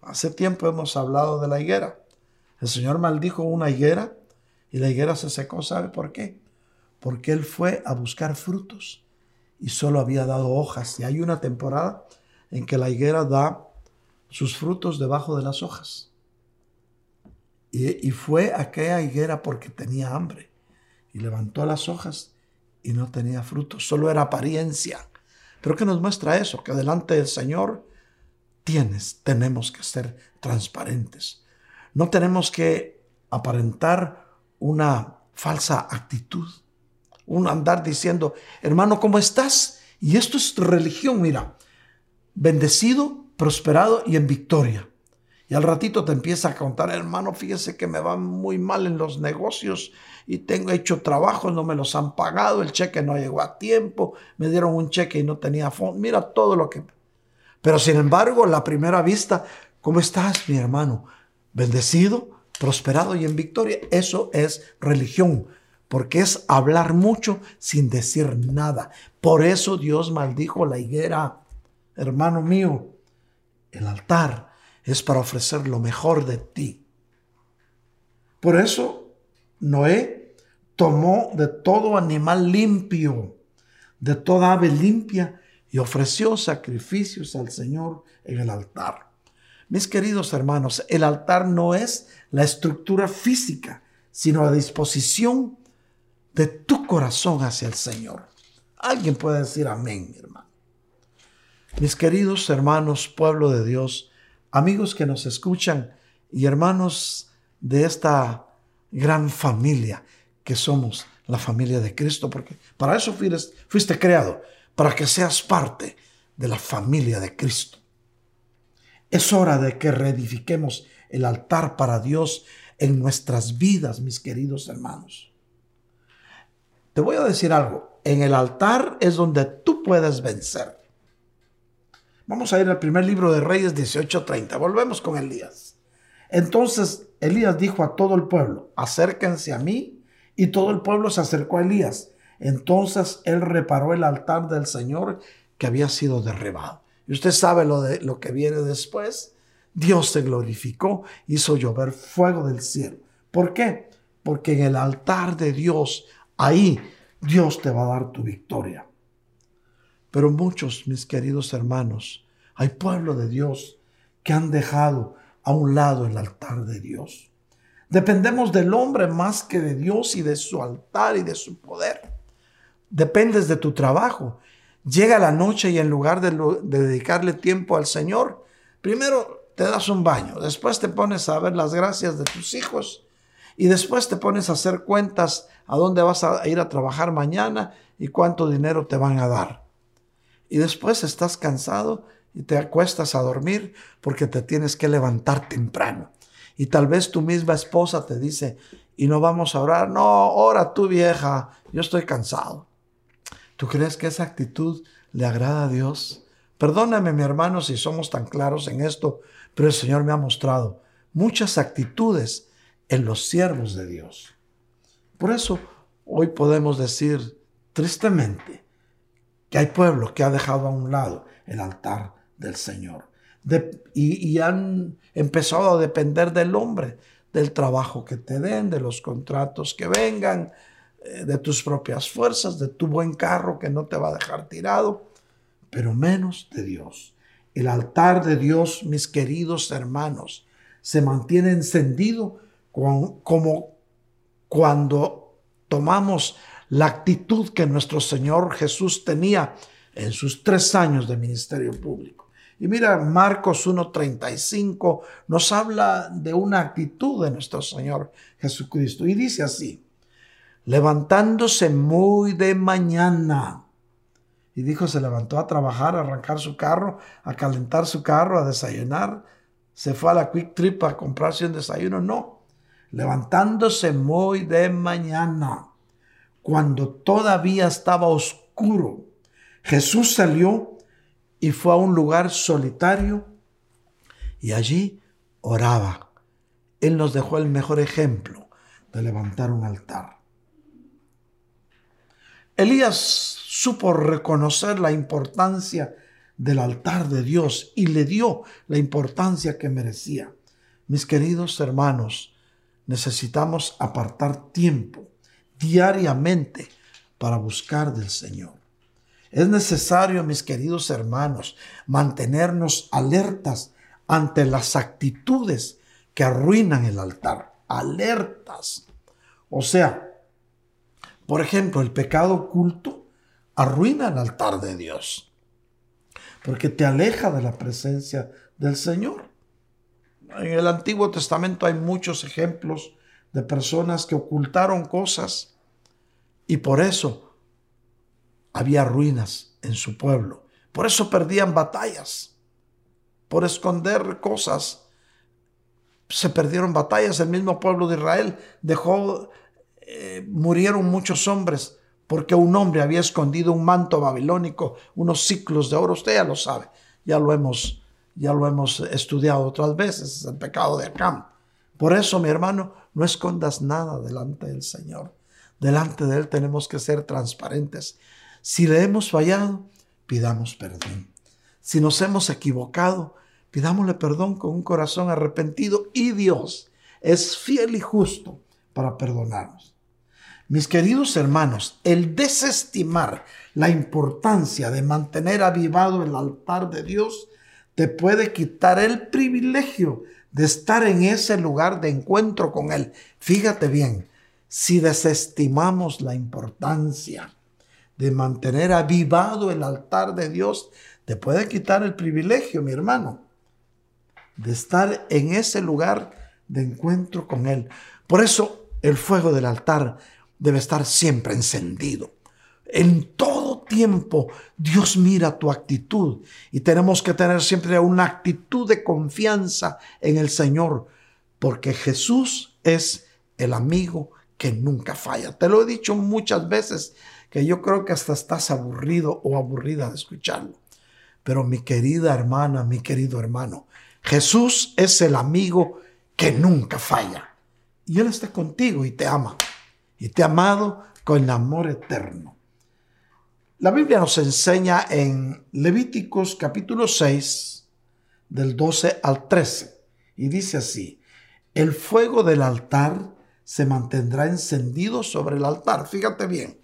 Hace tiempo hemos hablado de la higuera. El Señor maldijo una higuera y la higuera se secó. ¿Sabe por qué? Porque Él fue a buscar frutos y solo había dado hojas. Y hay una temporada en que la higuera da sus frutos debajo de las hojas. Y, fue aquella higuera porque tenía hambre. Y levantó las hojas y no tenía frutos. Solo era apariencia. Pero ¿qué nos muestra eso? Que delante del Señor tienes, tenemos que ser transparentes. No tenemos que aparentar una falsa actitud. Un andar diciendo, hermano, ¿cómo estás? Y esto es religión, mira. Bendecido, prosperado y en victoria. Y al ratito te empieza a contar, hermano, fíjese que me va muy mal en los negocios y tengo hecho trabajo, no me los han pagado, el cheque no llegó a tiempo, me dieron un cheque y no tenía fondo. Mira todo lo que... Pero sin embargo, la primera vista, ¿cómo estás, mi hermano? Bendecido, prosperado y en victoria. Eso es religión, porque es hablar mucho sin decir nada. Por eso Dios maldijo la higuera, hermano mío. El altar es para ofrecer lo mejor de ti. Por eso Noé tomó de todo animal limpio, de toda ave limpia, y ofreció sacrificios al Señor en el altar. Mis queridos hermanos, el altar no es la estructura física, sino la disposición de tu corazón hacia el Señor. Alguien puede decir amén, hermano. Mis queridos hermanos, pueblo de Dios, amigos que nos escuchan y hermanos de esta gran familia que somos la familia de Cristo, porque para eso fuiste, creado, para que seas parte de la familia de Cristo. Es hora de que reedifiquemos el altar para Dios en nuestras vidas, mis queridos hermanos. Te voy a decir algo, en el altar es donde tú puedes vencer. Vamos a ir al primer libro de Reyes 18:30. Volvemos con Elías. Entonces Elías dijo a todo el pueblo, acérquense a mí, y todo el pueblo se acercó a Elías. Entonces él reparó el altar del Señor que había sido derribado. Y usted sabe lo, de, lo que viene después. Dios se glorificó, hizo llover fuego del cielo. ¿Por qué? Porque en el altar de Dios, ahí Dios te va a dar tu victoria. Pero muchos, mis queridos hermanos, hay pueblo de Dios que han dejado a un lado el altar de Dios. Dependemos del hombre más que de Dios y de su altar y de su poder. Dependes de tu trabajo. Llega la noche y en lugar de, dedicarle tiempo al Señor, primero te das un baño, después te pones a ver las gracias de tus hijos y después te pones a hacer cuentas a dónde vas a ir a trabajar mañana y cuánto dinero te van a dar y después estás cansado y te acuestas a dormir porque te tienes que levantar temprano. Y tal vez tu misma esposa te dice, y no vamos a orar, no, ora tú vieja, yo estoy cansado. ¿Tú crees que esa actitud le agrada a Dios? Perdóname mi hermano si somos tan claros en esto, pero el Señor me ha mostrado muchas actitudes en los siervos de Dios. Por eso hoy podemos decir tristemente, que hay pueblos que ha dejado a un lado el altar del Señor y, han empezado a depender del hombre, del trabajo que te den, de los contratos que vengan, eh, de tus propias fuerzas, de tu buen carro que no te va a dejar tirado, pero menos de Dios. El altar de Dios, mis queridos hermanos, se mantiene encendido como cuando tomamos la actitud que nuestro Señor Jesús tenía en sus tres años de ministerio público. Y mira, Marcos 1.35 nos habla de una actitud de nuestro Señor Jesucristo y dice así, levantándose muy de mañana. Y dijo, se levantó a trabajar, a arrancar su carro, a calentar su carro, a desayunar. Se fue a la Quick Trip a comprarse un desayuno. No, levantándose muy de mañana cuando todavía estaba oscuro, Jesús salió y fue a un lugar solitario y allí oraba. Él nos dejó el mejor ejemplo de levantar un altar. Elías supo reconocer la importancia del altar de Dios y le dio la importancia que merecía. Mis queridos hermanos, necesitamos apartar tiempo diariamente para buscar del Señor. Es necesario, mis queridos hermanos, mantenernos alertas ante las actitudes que arruinan el altar. Alertas. O sea, por ejemplo, el pecado oculto arruina el altar de Dios, porque te aleja de la presencia del Señor. En el Antiguo Testamento hay muchos ejemplos de personas que ocultaron cosas y por eso había ruinas en su pueblo. Por eso perdían batallas. Por esconder cosas se perdieron batallas. El mismo pueblo de Israel dejó, eh, murieron muchos hombres porque un hombre había escondido un manto babilónico, unos ciclos de oro. Usted ya lo sabe, ya lo hemos, ya lo hemos estudiado otras veces, es el pecado de Acam. Por eso, mi hermano, no escondas nada delante del Señor. Delante de Él tenemos que ser transparentes. Si le hemos fallado, pidamos perdón. Si nos hemos equivocado, pidámosle perdón con un corazón arrepentido y Dios es fiel y justo para perdonarnos. Mis queridos hermanos, el desestimar la importancia de mantener avivado el altar de Dios te puede quitar el privilegio de estar en ese lugar de encuentro con Él. Fíjate bien, si desestimamos la importancia de mantener avivado el altar de Dios, te puede quitar el privilegio, mi hermano, de estar en ese lugar de encuentro con Él. Por eso el fuego del altar debe estar siempre encendido. En todo tiempo Dios mira tu actitud y tenemos que tener siempre una actitud de confianza en el Señor, porque Jesús es el amigo que nunca falla. Te lo he dicho muchas veces que yo creo que hasta estás aburrido o aburrida de escucharlo. Pero mi querida hermana, mi querido hermano, Jesús es el amigo que nunca falla. Y Él está contigo y te ama. Y te ha amado con amor eterno. La Biblia nos enseña en Levíticos capítulo 6, del 12 al 13, y dice así, el fuego del altar se mantendrá encendido sobre el altar. Fíjate bien,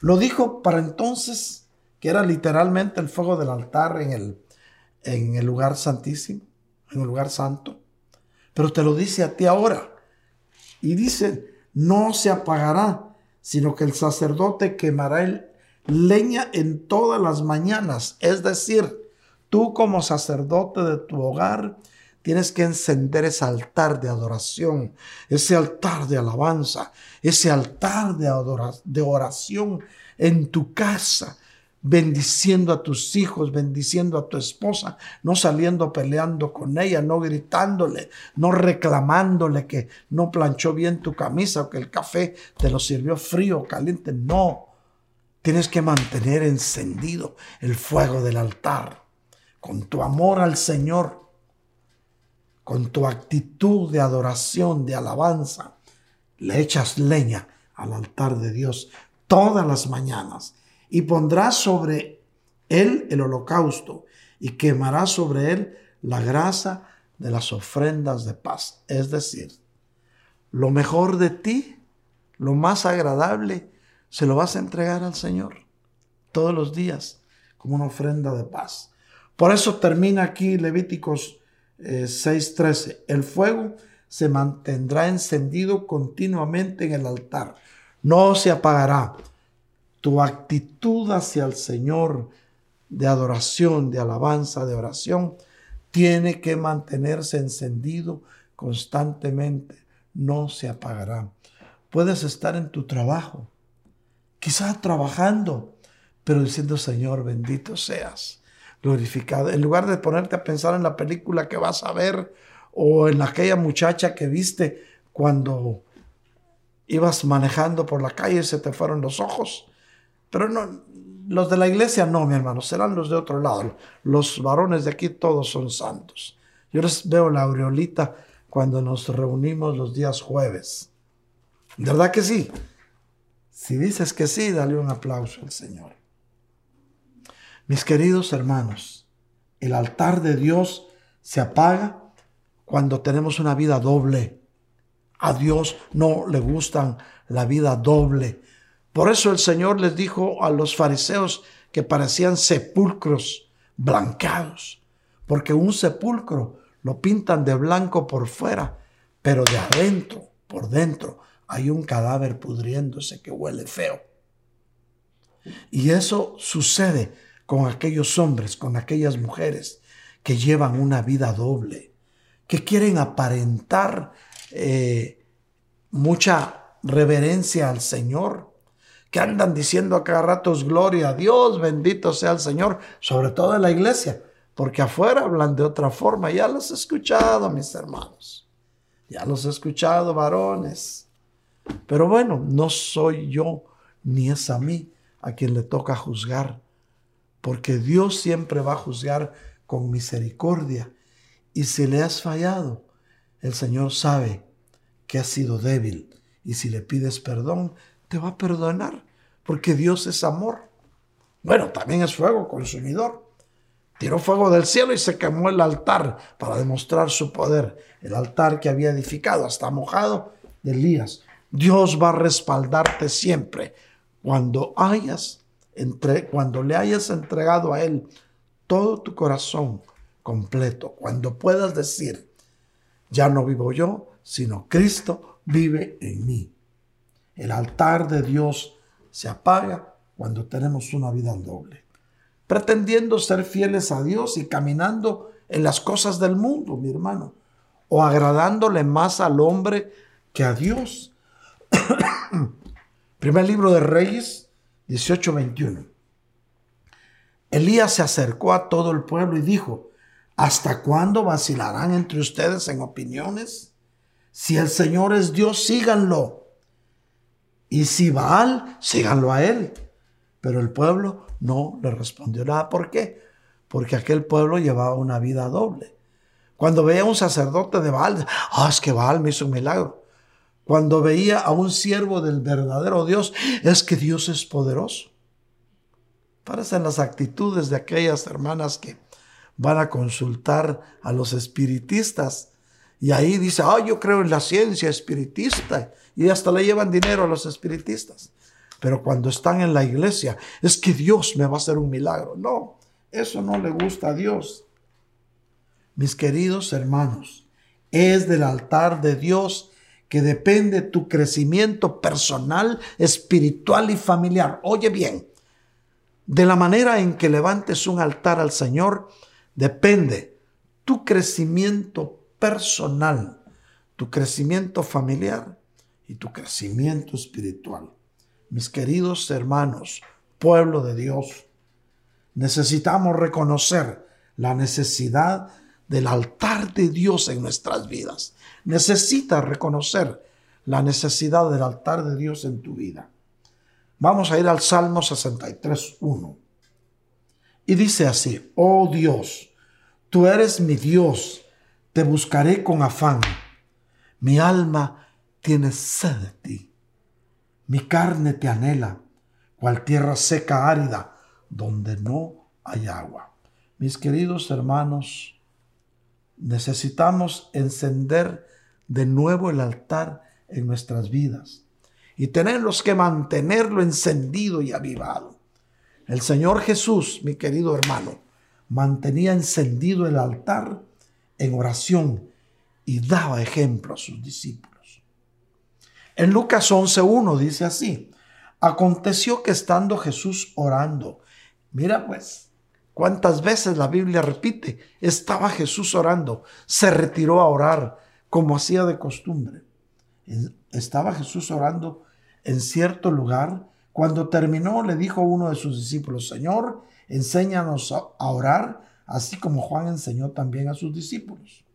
lo dijo para entonces que era literalmente el fuego del altar en el, en el lugar santísimo, en el lugar santo, pero te lo dice a ti ahora. Y dice, no se apagará, sino que el sacerdote quemará el leña en todas las mañanas. Es decir, tú como sacerdote de tu hogar tienes que encender ese altar de adoración, ese altar de alabanza, ese altar de, de oración en tu casa, bendiciendo a tus hijos, bendiciendo a tu esposa, no saliendo peleando con ella, no gritándole, no reclamándole que no planchó bien tu camisa o que el café te lo sirvió frío o caliente. No, Tienes que mantener encendido el fuego del altar con tu amor al Señor, con tu actitud de adoración, de alabanza. Le echas leña al altar de Dios todas las mañanas y pondrás sobre él el holocausto y quemarás sobre él la grasa de las ofrendas de paz. Es decir, lo mejor de ti, lo más agradable, se lo vas a entregar al Señor todos los días como una ofrenda de paz. Por eso termina aquí Levíticos 6:13. Eh, el fuego se mantendrá encendido continuamente en el altar. No se apagará. Tu actitud hacia el Señor de adoración, de alabanza, de oración, tiene que mantenerse encendido constantemente. No se apagará. Puedes estar en tu trabajo quizás trabajando, pero diciendo, Señor, bendito seas, glorificado. En lugar de ponerte a pensar en la película que vas a ver o en aquella muchacha que viste cuando ibas manejando por la calle y se te fueron los ojos. Pero no, Los de la iglesia no, mi hermano, serán los de otro lado. Los varones de aquí todos son santos. Yo les veo la aureolita cuando nos reunimos los días jueves. ¿Verdad que sí? Si dices que sí, dale un aplauso al Señor. Mis queridos hermanos, el altar de Dios se apaga cuando tenemos una vida doble. A Dios no le gustan la vida doble. Por eso el Señor les dijo a los fariseos que parecían sepulcros blancados, porque un sepulcro lo pintan de blanco por fuera, pero de adentro, por dentro, hay un cadáver pudriéndose que huele feo. Y eso sucede con aquellos hombres, con aquellas mujeres que llevan una vida doble, que quieren aparentar eh, mucha reverencia al Señor, que andan diciendo a cada rato gloria a Dios, bendito sea el Señor, sobre todo en la iglesia, porque afuera hablan de otra forma. Ya los he escuchado, mis hermanos. Ya los he escuchado, varones. Pero bueno, no soy yo ni es a mí a quien le toca juzgar, porque Dios siempre va a juzgar con misericordia. Y si le has fallado, el Señor sabe que has sido débil. Y si le pides perdón, te va a perdonar, porque Dios es amor. Bueno, también es fuego consumidor. Tiró fuego del cielo y se quemó el altar para demostrar su poder. El altar que había edificado, hasta mojado de Elías. Dios va a respaldarte siempre cuando hayas entre, cuando le hayas entregado a él todo tu corazón completo, cuando puedas decir, ya no vivo yo, sino Cristo vive en mí. El altar de Dios se apaga cuando tenemos una vida doble, pretendiendo ser fieles a Dios y caminando en las cosas del mundo, mi hermano, o agradándole más al hombre que a Dios. Primer libro de Reyes 18:21. Elías se acercó a todo el pueblo y dijo, ¿hasta cuándo vacilarán entre ustedes en opiniones? Si el Señor es Dios, síganlo. Y si Baal, síganlo a él. Pero el pueblo no le respondió nada. ¿Por qué? Porque aquel pueblo llevaba una vida doble. Cuando veía a un sacerdote de Baal, ah, es que Baal me hizo un milagro. Cuando veía a un siervo del verdadero Dios, es que Dios es poderoso. Parecen las actitudes de aquellas hermanas que van a consultar a los espiritistas y ahí dice, ah, yo creo en la ciencia espiritista y hasta le llevan dinero a los espiritistas. Pero cuando están en la iglesia, es que Dios me va a hacer un milagro. No, eso no le gusta a Dios. Mis queridos hermanos, es del altar de Dios que depende tu crecimiento personal, espiritual y familiar. Oye bien, de la manera en que levantes un altar al Señor, depende tu crecimiento personal, tu crecimiento familiar y tu crecimiento espiritual. Mis queridos hermanos, pueblo de Dios, necesitamos reconocer la necesidad del altar de Dios en nuestras vidas. Necesitas reconocer la necesidad del altar de Dios en tu vida. Vamos a ir al Salmo 63, 1. Y dice así, oh Dios, tú eres mi Dios, te buscaré con afán. Mi alma tiene sed de ti. Mi carne te anhela, cual tierra seca árida, donde no hay agua. Mis queridos hermanos, necesitamos encender de nuevo el altar en nuestras vidas y tenemos que mantenerlo encendido y avivado. El Señor Jesús, mi querido hermano, mantenía encendido el altar en oración y daba ejemplo a sus discípulos. En Lucas 11.1 dice así, aconteció que estando Jesús orando, mira pues, cuántas veces la Biblia repite, estaba Jesús orando, se retiró a orar como hacía de costumbre. Estaba Jesús orando en cierto lugar. Cuando terminó, le dijo uno de sus discípulos, Señor, enséñanos a orar, así como Juan enseñó también a sus discípulos.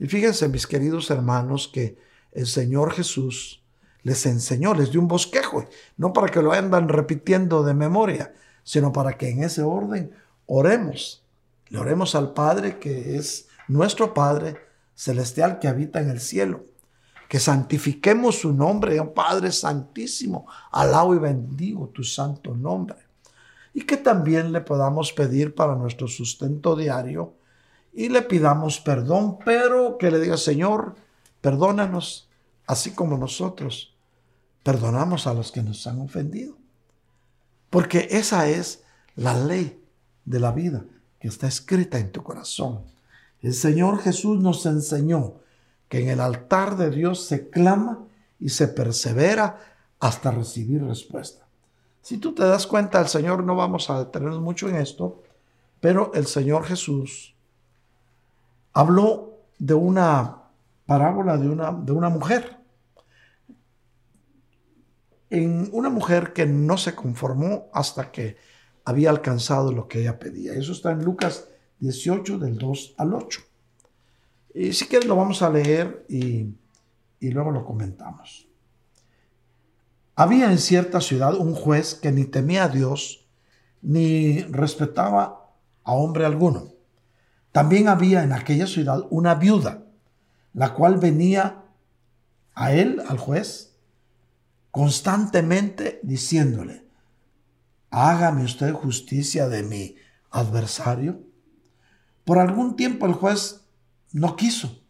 Y fíjense, mis queridos hermanos, que el Señor Jesús les enseñó, les dio un bosquejo, no para que lo andan repitiendo de memoria, sino para que en ese orden oremos. Le oremos al Padre que es nuestro Padre celestial que habita en el cielo. Que santifiquemos su nombre, oh Padre Santísimo. Alabo y bendigo tu santo nombre. Y que también le podamos pedir para nuestro sustento diario y le pidamos perdón, pero que le diga, Señor, perdónanos, así como nosotros perdonamos a los que nos han ofendido. Porque esa es la ley de la vida que está escrita en tu corazón. El Señor Jesús nos enseñó que en el altar de Dios se clama y se persevera hasta recibir respuesta. Si tú te das cuenta, el Señor no vamos a detenernos mucho en esto, pero el Señor Jesús habló de una parábola de una, de una mujer. En una mujer que no se conformó hasta que había alcanzado lo que ella pedía. Eso está en Lucas 18 del 2 al 8. Y si quieres lo vamos a leer y, y luego lo comentamos. Había en cierta ciudad un juez que ni temía a Dios ni respetaba a hombre alguno. También había en aquella ciudad una viuda, la cual venía a él, al juez, constantemente diciéndole, hágame usted justicia de mi adversario. Por algún tiempo el juez no quiso,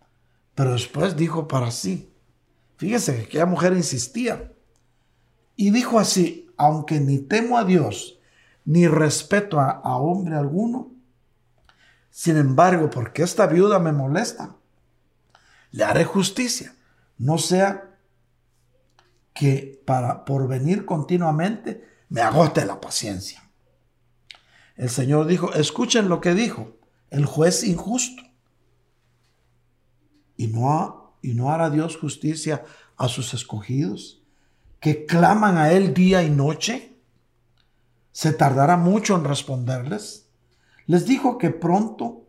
pero después dijo para sí. Fíjese que aquella mujer insistía y dijo así, aunque ni temo a Dios, ni respeto a, a hombre alguno, sin embargo, porque esta viuda me molesta, le haré justicia, no sea que para por venir continuamente me agote la paciencia. El Señor dijo, escuchen lo que dijo el juez injusto y no, y no hará Dios justicia a sus escogidos que claman a Él día y noche? ¿Se tardará mucho en responderles? Les dijo que pronto,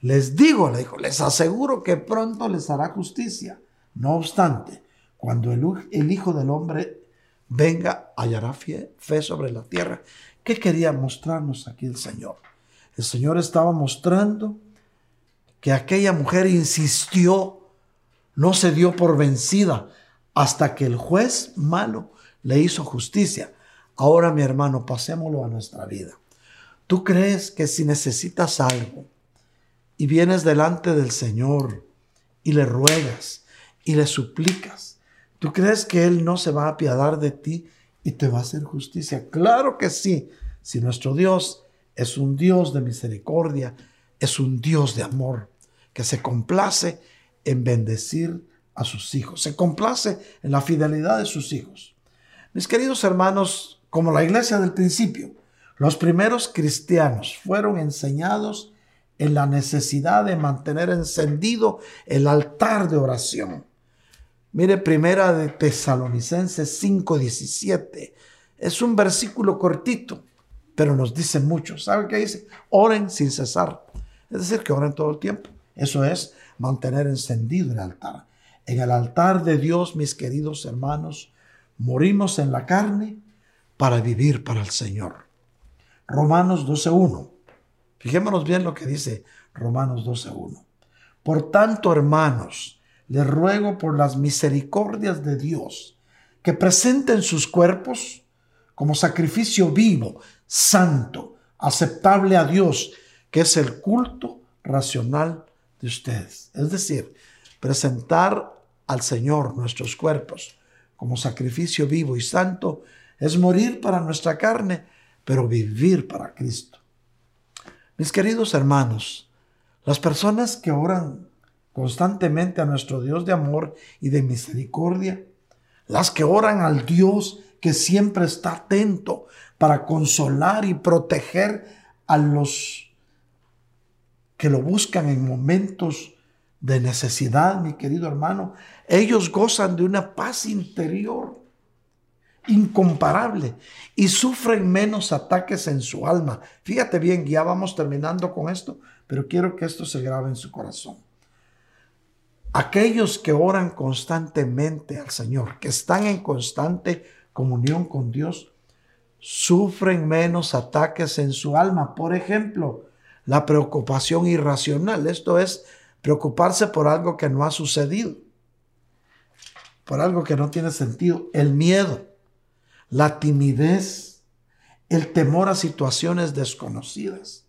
les, digo, le dijo, les aseguro que pronto les hará justicia. No obstante, cuando el, el Hijo del Hombre venga, hallará fe, fe sobre la tierra. ¿Qué quería mostrarnos aquí el Señor? El Señor estaba mostrando que aquella mujer insistió, no se dio por vencida hasta que el juez malo le hizo justicia. Ahora, mi hermano, pasémoslo a nuestra vida. ¿Tú crees que si necesitas algo y vienes delante del Señor y le ruegas y le suplicas, ¿tú crees que Él no se va a apiadar de ti y te va a hacer justicia? Claro que sí, si nuestro Dios es un Dios de misericordia, es un Dios de amor que se complace en bendecir a sus hijos, se complace en la fidelidad de sus hijos. Mis queridos hermanos, como la iglesia del principio, los primeros cristianos fueron enseñados en la necesidad de mantener encendido el altar de oración. Mire, primera de Tesalonicenses 5:17. Es un versículo cortito, pero nos dice mucho. ¿Sabe qué dice? Oren sin cesar. Es decir, que oren todo el tiempo. Eso es mantener encendido el altar. En el altar de Dios, mis queridos hermanos, morimos en la carne para vivir para el Señor. Romanos 12.1. Fijémonos bien lo que dice Romanos 12.1. Por tanto, hermanos, les ruego por las misericordias de Dios que presenten sus cuerpos como sacrificio vivo, santo, aceptable a Dios, que es el culto racional de ustedes. Es decir, presentar al Señor nuestros cuerpos como sacrificio vivo y santo es morir para nuestra carne, pero vivir para Cristo. Mis queridos hermanos, las personas que oran constantemente a nuestro Dios de amor y de misericordia, las que oran al Dios que siempre está atento para consolar y proteger a los que lo buscan en momentos de necesidad, mi querido hermano, ellos gozan de una paz interior incomparable y sufren menos ataques en su alma. Fíjate bien, ya vamos terminando con esto, pero quiero que esto se grabe en su corazón. Aquellos que oran constantemente al Señor, que están en constante comunión con Dios, sufren menos ataques en su alma. Por ejemplo, la preocupación irracional. Esto es preocuparse por algo que no ha sucedido, por algo que no tiene sentido. El miedo, la timidez, el temor a situaciones desconocidas,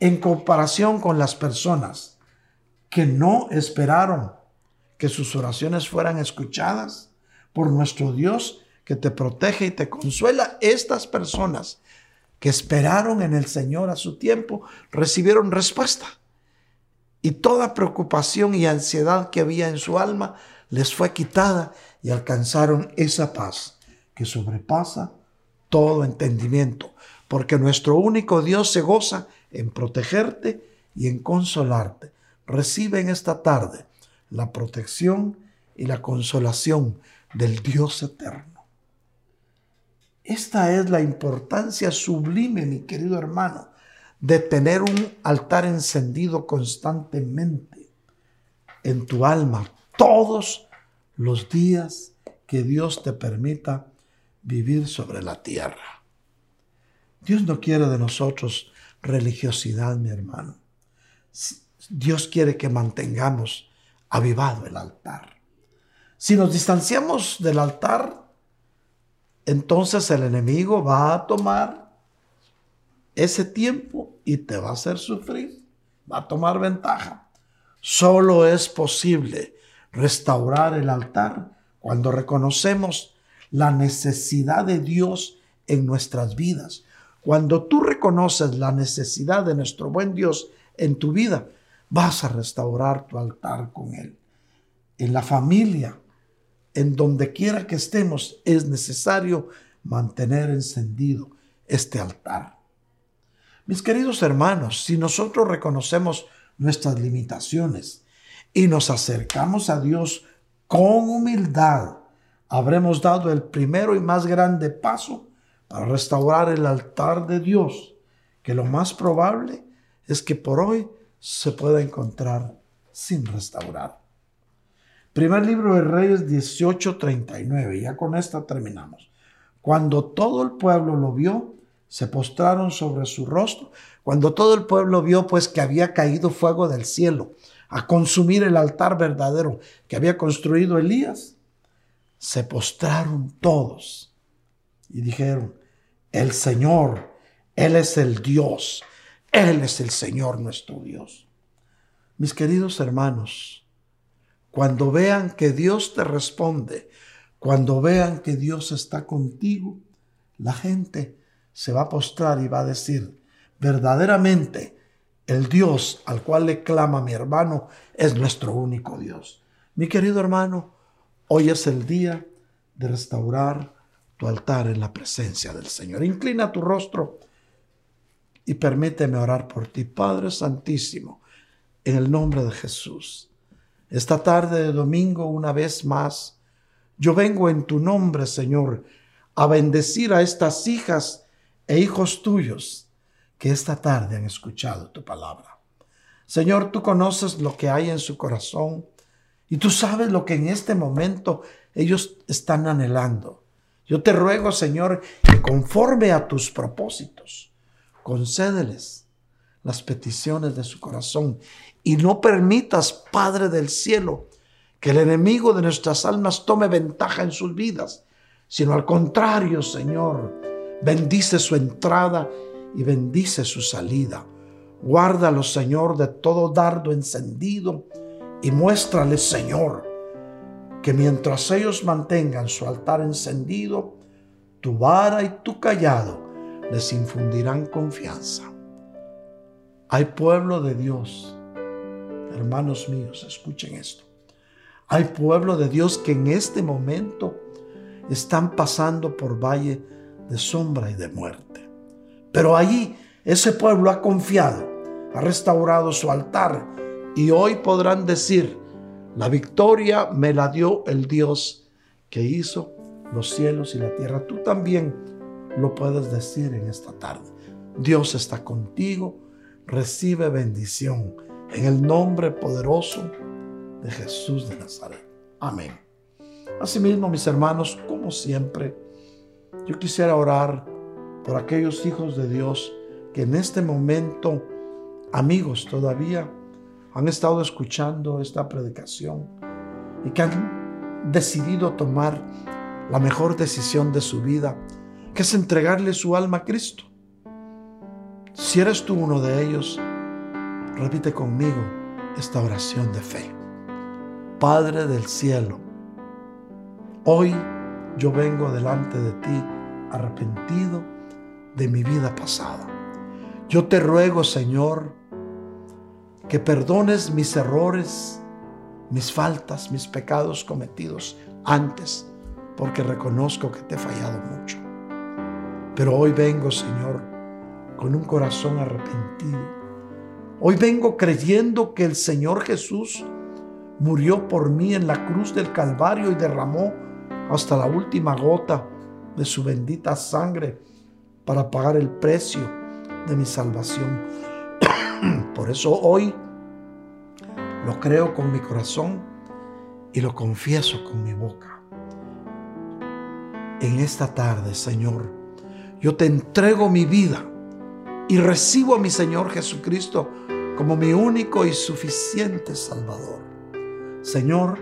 en comparación con las personas que no esperaron que sus oraciones fueran escuchadas por nuestro Dios que te protege y te consuela. Estas personas que esperaron en el Señor a su tiempo recibieron respuesta. Y toda preocupación y ansiedad que había en su alma les fue quitada y alcanzaron esa paz que sobrepasa todo entendimiento, porque nuestro único Dios se goza en protegerte y en consolarte. Recibe en esta tarde la protección y la consolación del Dios eterno. Esta es la importancia sublime, mi querido hermano, de tener un altar encendido constantemente en tu alma todos los días que Dios te permita vivir sobre la tierra. Dios no quiere de nosotros religiosidad, mi hermano. Dios quiere que mantengamos avivado el altar. Si nos distanciamos del altar, entonces el enemigo va a tomar ese tiempo y te va a hacer sufrir, va a tomar ventaja. Solo es posible restaurar el altar cuando reconocemos la necesidad de Dios en nuestras vidas. Cuando tú reconoces la necesidad de nuestro buen Dios en tu vida, vas a restaurar tu altar con Él. En la familia, en donde quiera que estemos, es necesario mantener encendido este altar. Mis queridos hermanos, si nosotros reconocemos nuestras limitaciones y nos acercamos a Dios con humildad, habremos dado el primero y más grande paso para restaurar el altar de Dios, que lo más probable es que por hoy se pueda encontrar sin restaurar. Primer libro de Reyes 18:39, ya con esta terminamos. Cuando todo el pueblo lo vio, se postraron sobre su rostro. Cuando todo el pueblo vio pues que había caído fuego del cielo a consumir el altar verdadero que había construido Elías, se postraron todos y dijeron, el Señor, Él es el Dios, Él es el Señor nuestro Dios. Mis queridos hermanos, cuando vean que Dios te responde, cuando vean que Dios está contigo, la gente se va a postrar y va a decir, verdaderamente el Dios al cual le clama mi hermano es nuestro único Dios. Mi querido hermano, hoy es el día de restaurar tu altar en la presencia del Señor. Inclina tu rostro y permíteme orar por ti, Padre Santísimo, en el nombre de Jesús. Esta tarde de domingo, una vez más, yo vengo en tu nombre, Señor, a bendecir a estas hijas e hijos tuyos que esta tarde han escuchado tu palabra. Señor, tú conoces lo que hay en su corazón y tú sabes lo que en este momento ellos están anhelando. Yo te ruego, Señor, que conforme a tus propósitos, concédeles las peticiones de su corazón y no permitas, Padre del cielo, que el enemigo de nuestras almas tome ventaja en sus vidas, sino al contrario, Señor, bendice su entrada y bendice su salida. Guárdalo, Señor, de todo dardo encendido y muéstrale, Señor, que mientras ellos mantengan su altar encendido, tu vara y tu callado les infundirán confianza. Hay pueblo de Dios hermanos míos, escuchen esto. Hay pueblo de Dios que en este momento están pasando por valle de sombra y de muerte. Pero allí ese pueblo ha confiado, ha restaurado su altar y hoy podrán decir, la victoria me la dio el Dios que hizo los cielos y la tierra. Tú también lo puedes decir en esta tarde. Dios está contigo, recibe bendición en el nombre poderoso de Jesús de Nazaret. Amén. Asimismo, mis hermanos, como siempre, yo quisiera orar por aquellos hijos de Dios que en este momento, amigos todavía, han estado escuchando esta predicación y que han decidido tomar la mejor decisión de su vida, que es entregarle su alma a Cristo. Si eres tú uno de ellos, repite conmigo esta oración de fe. Padre del cielo, hoy yo vengo delante de ti arrepentido de mi vida pasada. Yo te ruego, Señor, que perdones mis errores, mis faltas, mis pecados cometidos antes, porque reconozco que te he fallado mucho. Pero hoy vengo, Señor, con un corazón arrepentido. Hoy vengo creyendo que el Señor Jesús murió por mí en la cruz del Calvario y derramó hasta la última gota de su bendita sangre para pagar el precio de mi salvación. Por eso hoy lo creo con mi corazón y lo confieso con mi boca. En esta tarde, Señor, yo te entrego mi vida y recibo a mi Señor Jesucristo como mi único y suficiente Salvador. Señor,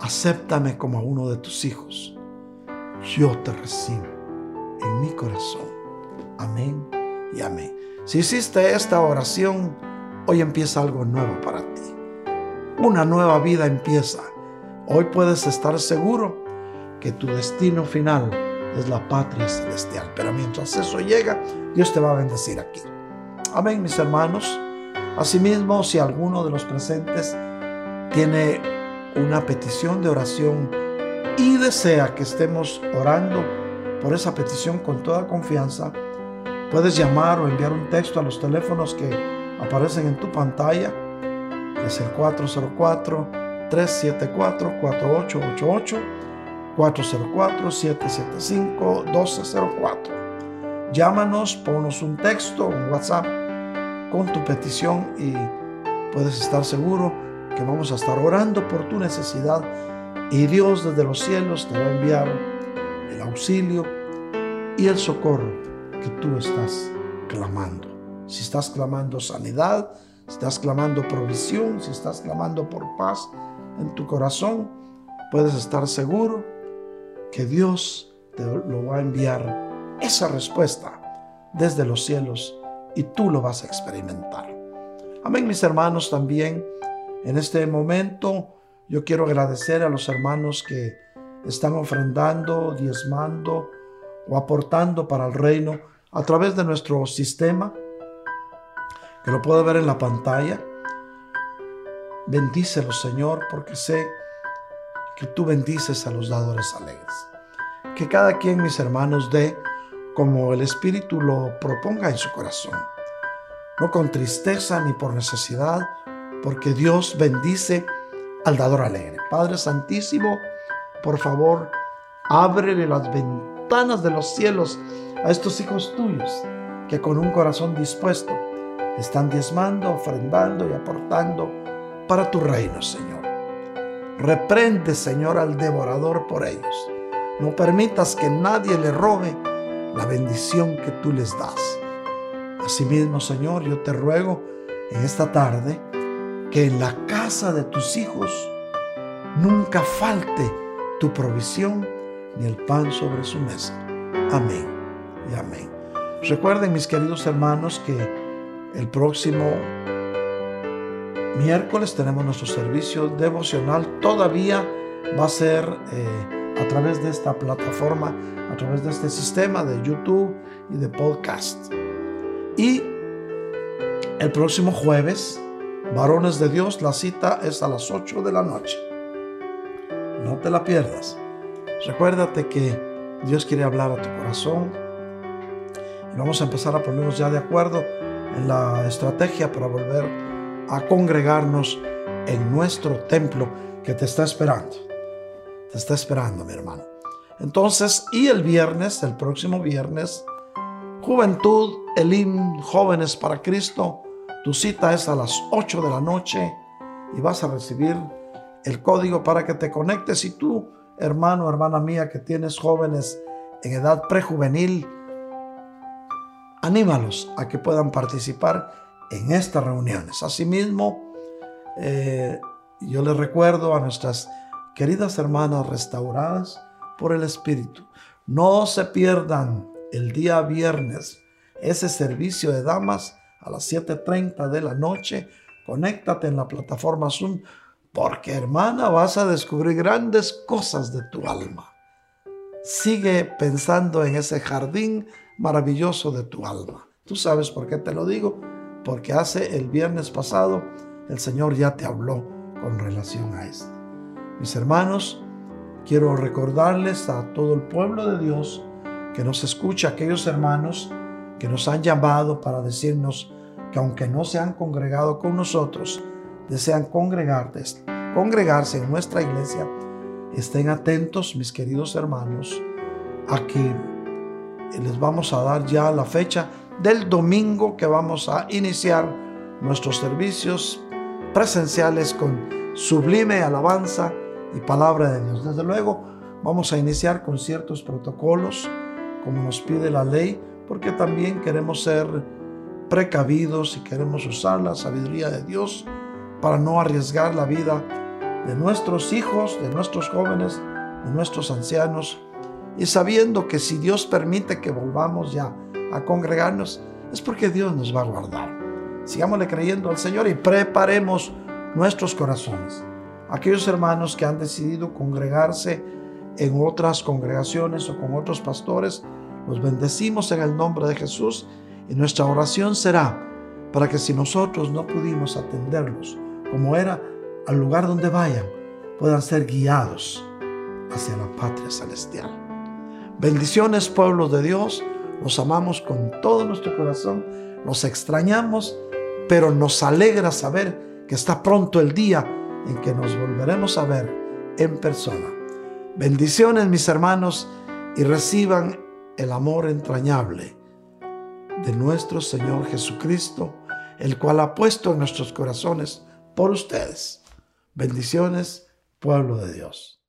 acéptame como a uno de tus hijos. Yo te recibo en mi corazón. Amén y amén. Si hiciste esta oración, hoy empieza algo nuevo para ti. Una nueva vida empieza. Hoy puedes estar seguro que tu destino final es la patria celestial. Pero mientras eso llega, Dios te va a bendecir aquí. Amén, mis hermanos. Asimismo, si alguno de los presentes tiene una petición de oración y desea que estemos orando por esa petición con toda confianza, puedes llamar o enviar un texto a los teléfonos que aparecen en tu pantalla, es el 404-374-4888, 404-775-1204. Llámanos, ponnos un texto, un WhatsApp con tu petición y puedes estar seguro que vamos a estar orando por tu necesidad y Dios desde los cielos te va a enviar el auxilio y el socorro que tú estás clamando. Si estás clamando sanidad, si estás clamando provisión, si estás clamando por paz en tu corazón, puedes estar seguro que Dios te lo va a enviar esa respuesta desde los cielos y tú lo vas a experimentar. Amén, mis hermanos, también en este momento yo quiero agradecer a los hermanos que están ofrendando, diezmando o aportando para el reino a través de nuestro sistema, que lo puedo ver en la pantalla. Bendícelo, Señor, porque sé que tú bendices a los dadores alegres. Que cada quien, mis hermanos, dé como el Espíritu lo proponga en su corazón. No con tristeza ni por necesidad, porque Dios bendice al dador alegre. Padre Santísimo, por favor, ábrele las ventanas de los cielos a estos hijos tuyos que con un corazón dispuesto están diezmando, ofrendando y aportando para tu reino, Señor. Reprende, Señor, al devorador por ellos. No permitas que nadie le robe la bendición que tú les das. Asimismo, Señor, yo te ruego en esta tarde que en la casa de tus hijos nunca falte tu provisión ni el pan sobre su mesa. Amén y amén. Recuerden, mis queridos hermanos, que el próximo miércoles tenemos nuestro servicio devocional. Todavía va a ser eh, a través de esta plataforma, a través de este sistema de YouTube y de podcast. Y el próximo jueves Varones de Dios, la cita es a las 8 de la noche. No te la pierdas. Recuérdate que Dios quiere hablar a tu corazón. Y vamos a empezar a ponernos ya de acuerdo en la estrategia para volver a congregarnos en nuestro templo que te está esperando. Te está esperando, mi hermano. Entonces, y el viernes, el próximo viernes, Juventud, Elim, Jóvenes para Cristo, tu cita es a las 8 de la noche y vas a recibir el código para que te conectes. Y tú, hermano, hermana mía, que tienes jóvenes en edad prejuvenil, anímalos a que puedan participar en estas reuniones. Asimismo, eh, yo les recuerdo a nuestras queridas hermanas restauradas por el Espíritu, no se pierdan el día viernes ese servicio de damas a las 7.30 de la noche. Conéctate en la plataforma Zoom porque hermana vas a descubrir grandes cosas de tu alma. Sigue pensando en ese jardín maravilloso de tu alma. Tú sabes por qué te lo digo, porque hace el viernes pasado el Señor ya te habló con relación a esto. Mis hermanos, quiero recordarles a todo el pueblo de Dios que nos escucha, aquellos hermanos que nos han llamado para decirnos que aunque no se han congregado con nosotros, desean congregarse, en nuestra iglesia, estén atentos, mis queridos hermanos, a que les vamos a dar ya la fecha del domingo que vamos a iniciar nuestros servicios presenciales con sublime alabanza y palabra de Dios. Desde luego, vamos a iniciar con ciertos protocolos, como nos pide la ley, porque también queremos ser precavidos y queremos usar la sabiduría de Dios para no arriesgar la vida de nuestros hijos, de nuestros jóvenes, de nuestros ancianos, y sabiendo que si Dios permite que volvamos ya a congregarnos, es porque Dios nos va a guardar. Sigámosle creyendo al Señor y preparemos nuestros corazones. Aquellos hermanos que han decidido congregarse en otras congregaciones o con otros pastores, los bendecimos en el nombre de Jesús y nuestra oración será para que si nosotros no pudimos atenderlos como era al lugar donde vayan, puedan ser guiados hacia la patria celestial. Bendiciones, pueblo de Dios. Los amamos con todo nuestro corazón. Nos extrañamos, pero nos alegra saber que está pronto el día en que nos volveremos a ver en persona. Bendiciones, mis hermanos, y reciban el amor entrañable de nuestro Señor Jesucristo, el cual ha puesto en nuestros corazones por ustedes. Bendiciones, pueblo de Dios.